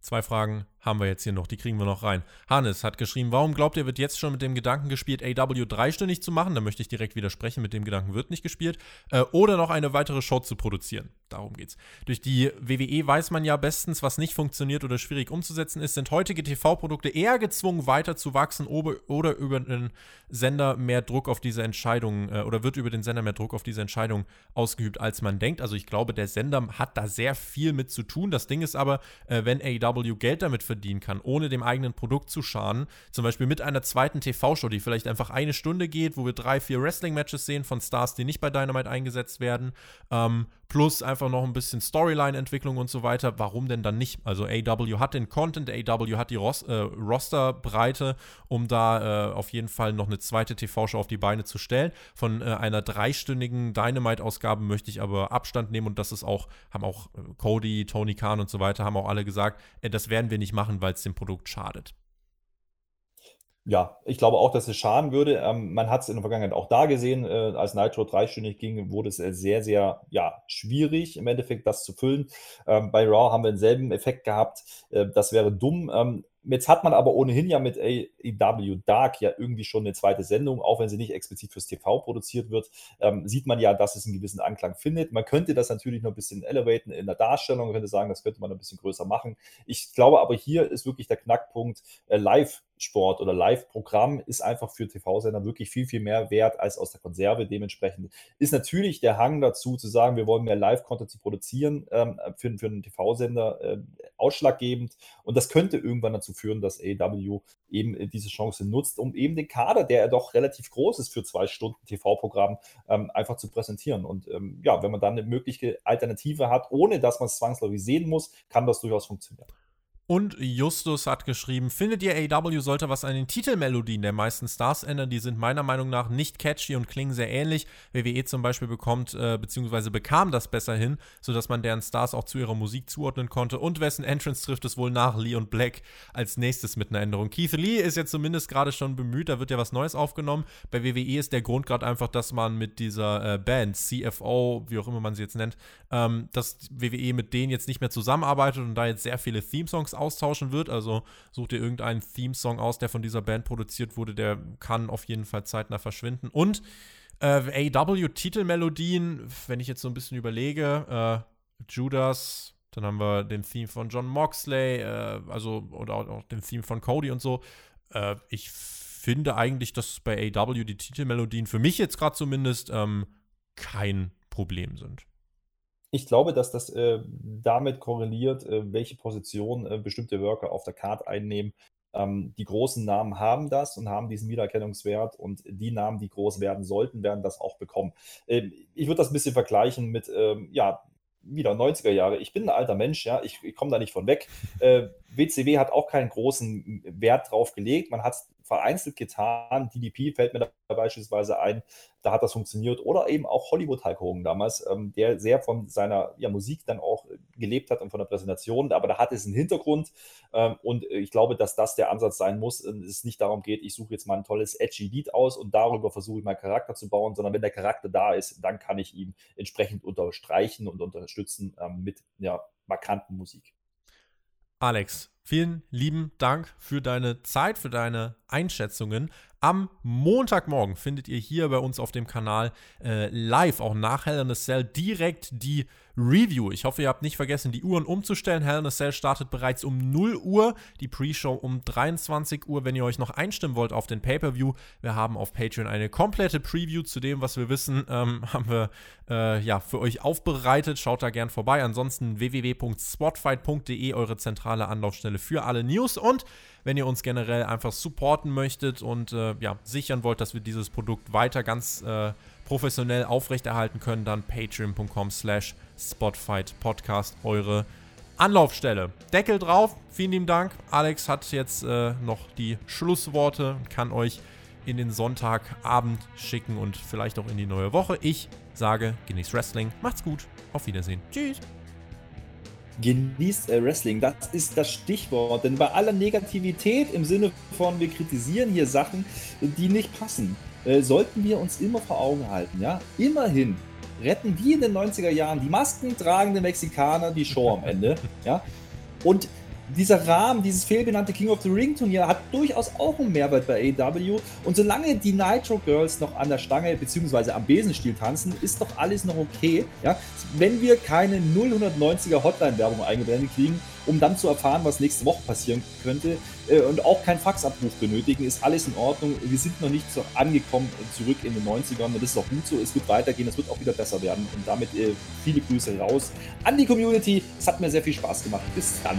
[SPEAKER 1] Zwei Fragen haben wir jetzt hier noch, die kriegen wir noch rein. Hannes hat geschrieben, warum glaubt ihr, wird jetzt schon mit dem Gedanken gespielt, AW dreistündig zu machen? Da möchte ich direkt widersprechen, mit dem Gedanken wird nicht gespielt. Äh, oder noch eine weitere Show zu produzieren. Darum geht's. Durch die WWE weiß man ja bestens, was nicht funktioniert oder schwierig umzusetzen ist. Sind heutige TV-Produkte eher gezwungen, weiter zu wachsen oder über den Sender mehr Druck auf diese Entscheidung äh, oder wird über den Sender mehr Druck auf diese Entscheidung ausgeübt, als man denkt? Also ich glaube, der Sender hat da sehr viel mit zu tun. Das Ding ist aber, äh, wenn AW Geld damit verdienen kann, ohne dem eigenen Produkt zu schaden, zum Beispiel mit einer zweiten TV-Show, die vielleicht einfach eine Stunde geht, wo wir drei, vier Wrestling-Matches sehen von Stars, die nicht bei Dynamite eingesetzt werden, ähm, plus einfach noch ein bisschen Storyline-Entwicklung und so weiter. Warum denn dann nicht? Also AW hat den Content, AW hat die Ros äh, Rosterbreite, um da äh, auf jeden Fall noch eine zweite TV-Show auf die Beine zu stellen. Von äh, einer dreistündigen Dynamite-Ausgabe möchte ich aber Abstand nehmen und das ist auch, haben auch äh, Cody, Tony Khan und so weiter, haben auch alle gesagt, äh, das werden wir nicht machen, weil es dem Produkt schadet.
[SPEAKER 2] Ja, ich glaube auch, dass es schaden würde. Ähm, man hat es in der Vergangenheit auch da gesehen, äh, als Nitro dreistündig ging, wurde es äh, sehr, sehr ja, schwierig im Endeffekt, das zu füllen. Ähm, bei Raw haben wir denselben Effekt gehabt. Äh, das wäre dumm. Ähm, Jetzt hat man aber ohnehin ja mit AEW Dark ja irgendwie schon eine zweite Sendung, auch wenn sie nicht explizit fürs TV produziert wird, ähm, sieht man ja, dass es einen gewissen Anklang findet. Man könnte das natürlich noch ein bisschen elevaten in der Darstellung, man könnte sagen, das könnte man ein bisschen größer machen. Ich glaube aber hier ist wirklich der Knackpunkt äh, live Sport oder Live-Programm ist einfach für TV-Sender wirklich viel, viel mehr wert als aus der Konserve. Dementsprechend ist natürlich der Hang dazu, zu sagen, wir wollen mehr Live-Content zu produzieren, ähm, für, für einen TV-Sender äh, ausschlaggebend. Und das könnte irgendwann dazu führen, dass AW eben äh, diese Chance nutzt, um eben den Kader, der ja doch relativ groß ist für zwei Stunden TV-Programm, ähm, einfach zu präsentieren. Und ähm, ja, wenn man dann eine mögliche Alternative hat, ohne dass man es zwangsläufig sehen muss, kann das durchaus funktionieren.
[SPEAKER 1] Und Justus hat geschrieben, findet ihr AW sollte was an den Titelmelodien der meisten Stars ändern? Die sind meiner Meinung nach nicht catchy und klingen sehr ähnlich. WWE zum Beispiel bekommt äh, bzw. bekam das besser hin, sodass man deren Stars auch zu ihrer Musik zuordnen konnte. Und wessen Entrance trifft es wohl nach Lee und Black als nächstes mit einer Änderung? Keith Lee ist jetzt zumindest gerade schon bemüht, da wird ja was Neues aufgenommen. Bei WWE ist der Grund gerade einfach, dass man mit dieser äh, Band, CFO, wie auch immer man sie jetzt nennt, ähm, dass WWE mit denen jetzt nicht mehr zusammenarbeitet und da jetzt sehr viele Theme-Songs austauschen wird. Also sucht ihr irgendeinen Theme-Song aus, der von dieser Band produziert wurde, der kann auf jeden Fall zeitnah verschwinden. Und äh, AW-Titelmelodien, wenn ich jetzt so ein bisschen überlege, äh, Judas, dann haben wir den Theme von John Moxley, äh, also oder auch, auch, den Theme von Cody und so. Äh, ich finde eigentlich, dass bei AW die Titelmelodien für mich jetzt gerade zumindest ähm, kein Problem sind.
[SPEAKER 2] Ich glaube, dass das äh, damit korreliert, äh, welche Position äh, bestimmte Worker auf der Card einnehmen. Ähm, die großen Namen haben das und haben diesen Wiedererkennungswert und die Namen, die groß werden sollten, werden das auch bekommen. Ähm, ich würde das ein bisschen vergleichen mit, ähm, ja, wieder 90er Jahre. Ich bin ein alter Mensch, ja, ich, ich komme da nicht von weg. Äh, WCW hat auch keinen großen Wert drauf gelegt. Man hat es vereinzelt getan. DDP fällt mir da beispielsweise ein, da hat das funktioniert. Oder eben auch Hollywood Hulk Hogan damals, ähm, der sehr von seiner ja, Musik dann auch gelebt hat und von der Präsentation. Aber da hat es einen Hintergrund. Ähm, und ich glaube, dass das der Ansatz sein muss. Es nicht darum geht, ich suche jetzt mal ein tolles edgy Lied aus und darüber versuche ich meinen Charakter zu bauen, sondern wenn der Charakter da ist, dann kann ich ihn entsprechend unterstreichen und unterstützen ähm, mit ja, markanten Musik.
[SPEAKER 1] Alex, vielen lieben Dank für deine Zeit, für deine Einschätzungen. Am Montagmorgen findet ihr hier bei uns auf dem Kanal äh, live, auch nach Hell in a Cell, direkt die Review. Ich hoffe, ihr habt nicht vergessen, die Uhren umzustellen. Hell in a Cell startet bereits um 0 Uhr, die Pre-Show um 23 Uhr. Wenn ihr euch noch einstimmen wollt auf den Pay-Per-View, wir haben auf Patreon eine komplette Preview zu dem, was wir wissen, ähm, haben wir äh, ja, für euch aufbereitet. Schaut da gern vorbei. Ansonsten www.spotfight.de, eure zentrale Anlaufstelle für alle News und wenn ihr uns generell einfach supporten möchtet und äh, ja, sichern wollt, dass wir dieses Produkt weiter ganz äh, professionell aufrechterhalten können, dann patreon.com slash spotfightpodcast eure Anlaufstelle. Deckel drauf, vielen lieben Dank. Alex hat jetzt äh, noch die Schlussworte und kann euch in den Sonntagabend schicken und vielleicht auch in die neue Woche. Ich sage, genießt Wrestling, macht's gut, auf Wiedersehen. Tschüss.
[SPEAKER 2] Genießt äh, Wrestling. Das ist das Stichwort. Denn bei aller Negativität im Sinne von, wir kritisieren hier Sachen, die nicht passen, äh, sollten wir uns immer vor Augen halten. Ja? Immerhin retten wie in den 90er Jahren die maskentragenden Mexikaner die Show am Ende. Ja? Und dieser Rahmen, dieses fehlbenannte King of the Ring Turnier hat durchaus auch einen Mehrwert bei AEW. Und solange die Nitro Girls noch an der Stange bzw. am Besenstiel tanzen, ist doch alles noch okay. Ja? Wenn wir keine 090er Hotline-Werbung eingeblendet kriegen, um dann zu erfahren, was nächste Woche passieren könnte äh, und auch keinen Faxabruf benötigen, ist alles in Ordnung. Wir sind noch nicht so angekommen zurück in den 90ern und das ist auch gut so. Es wird weitergehen, es wird auch wieder besser werden und damit äh, viele Grüße raus an die Community. Es hat mir sehr viel Spaß gemacht. Bis dann.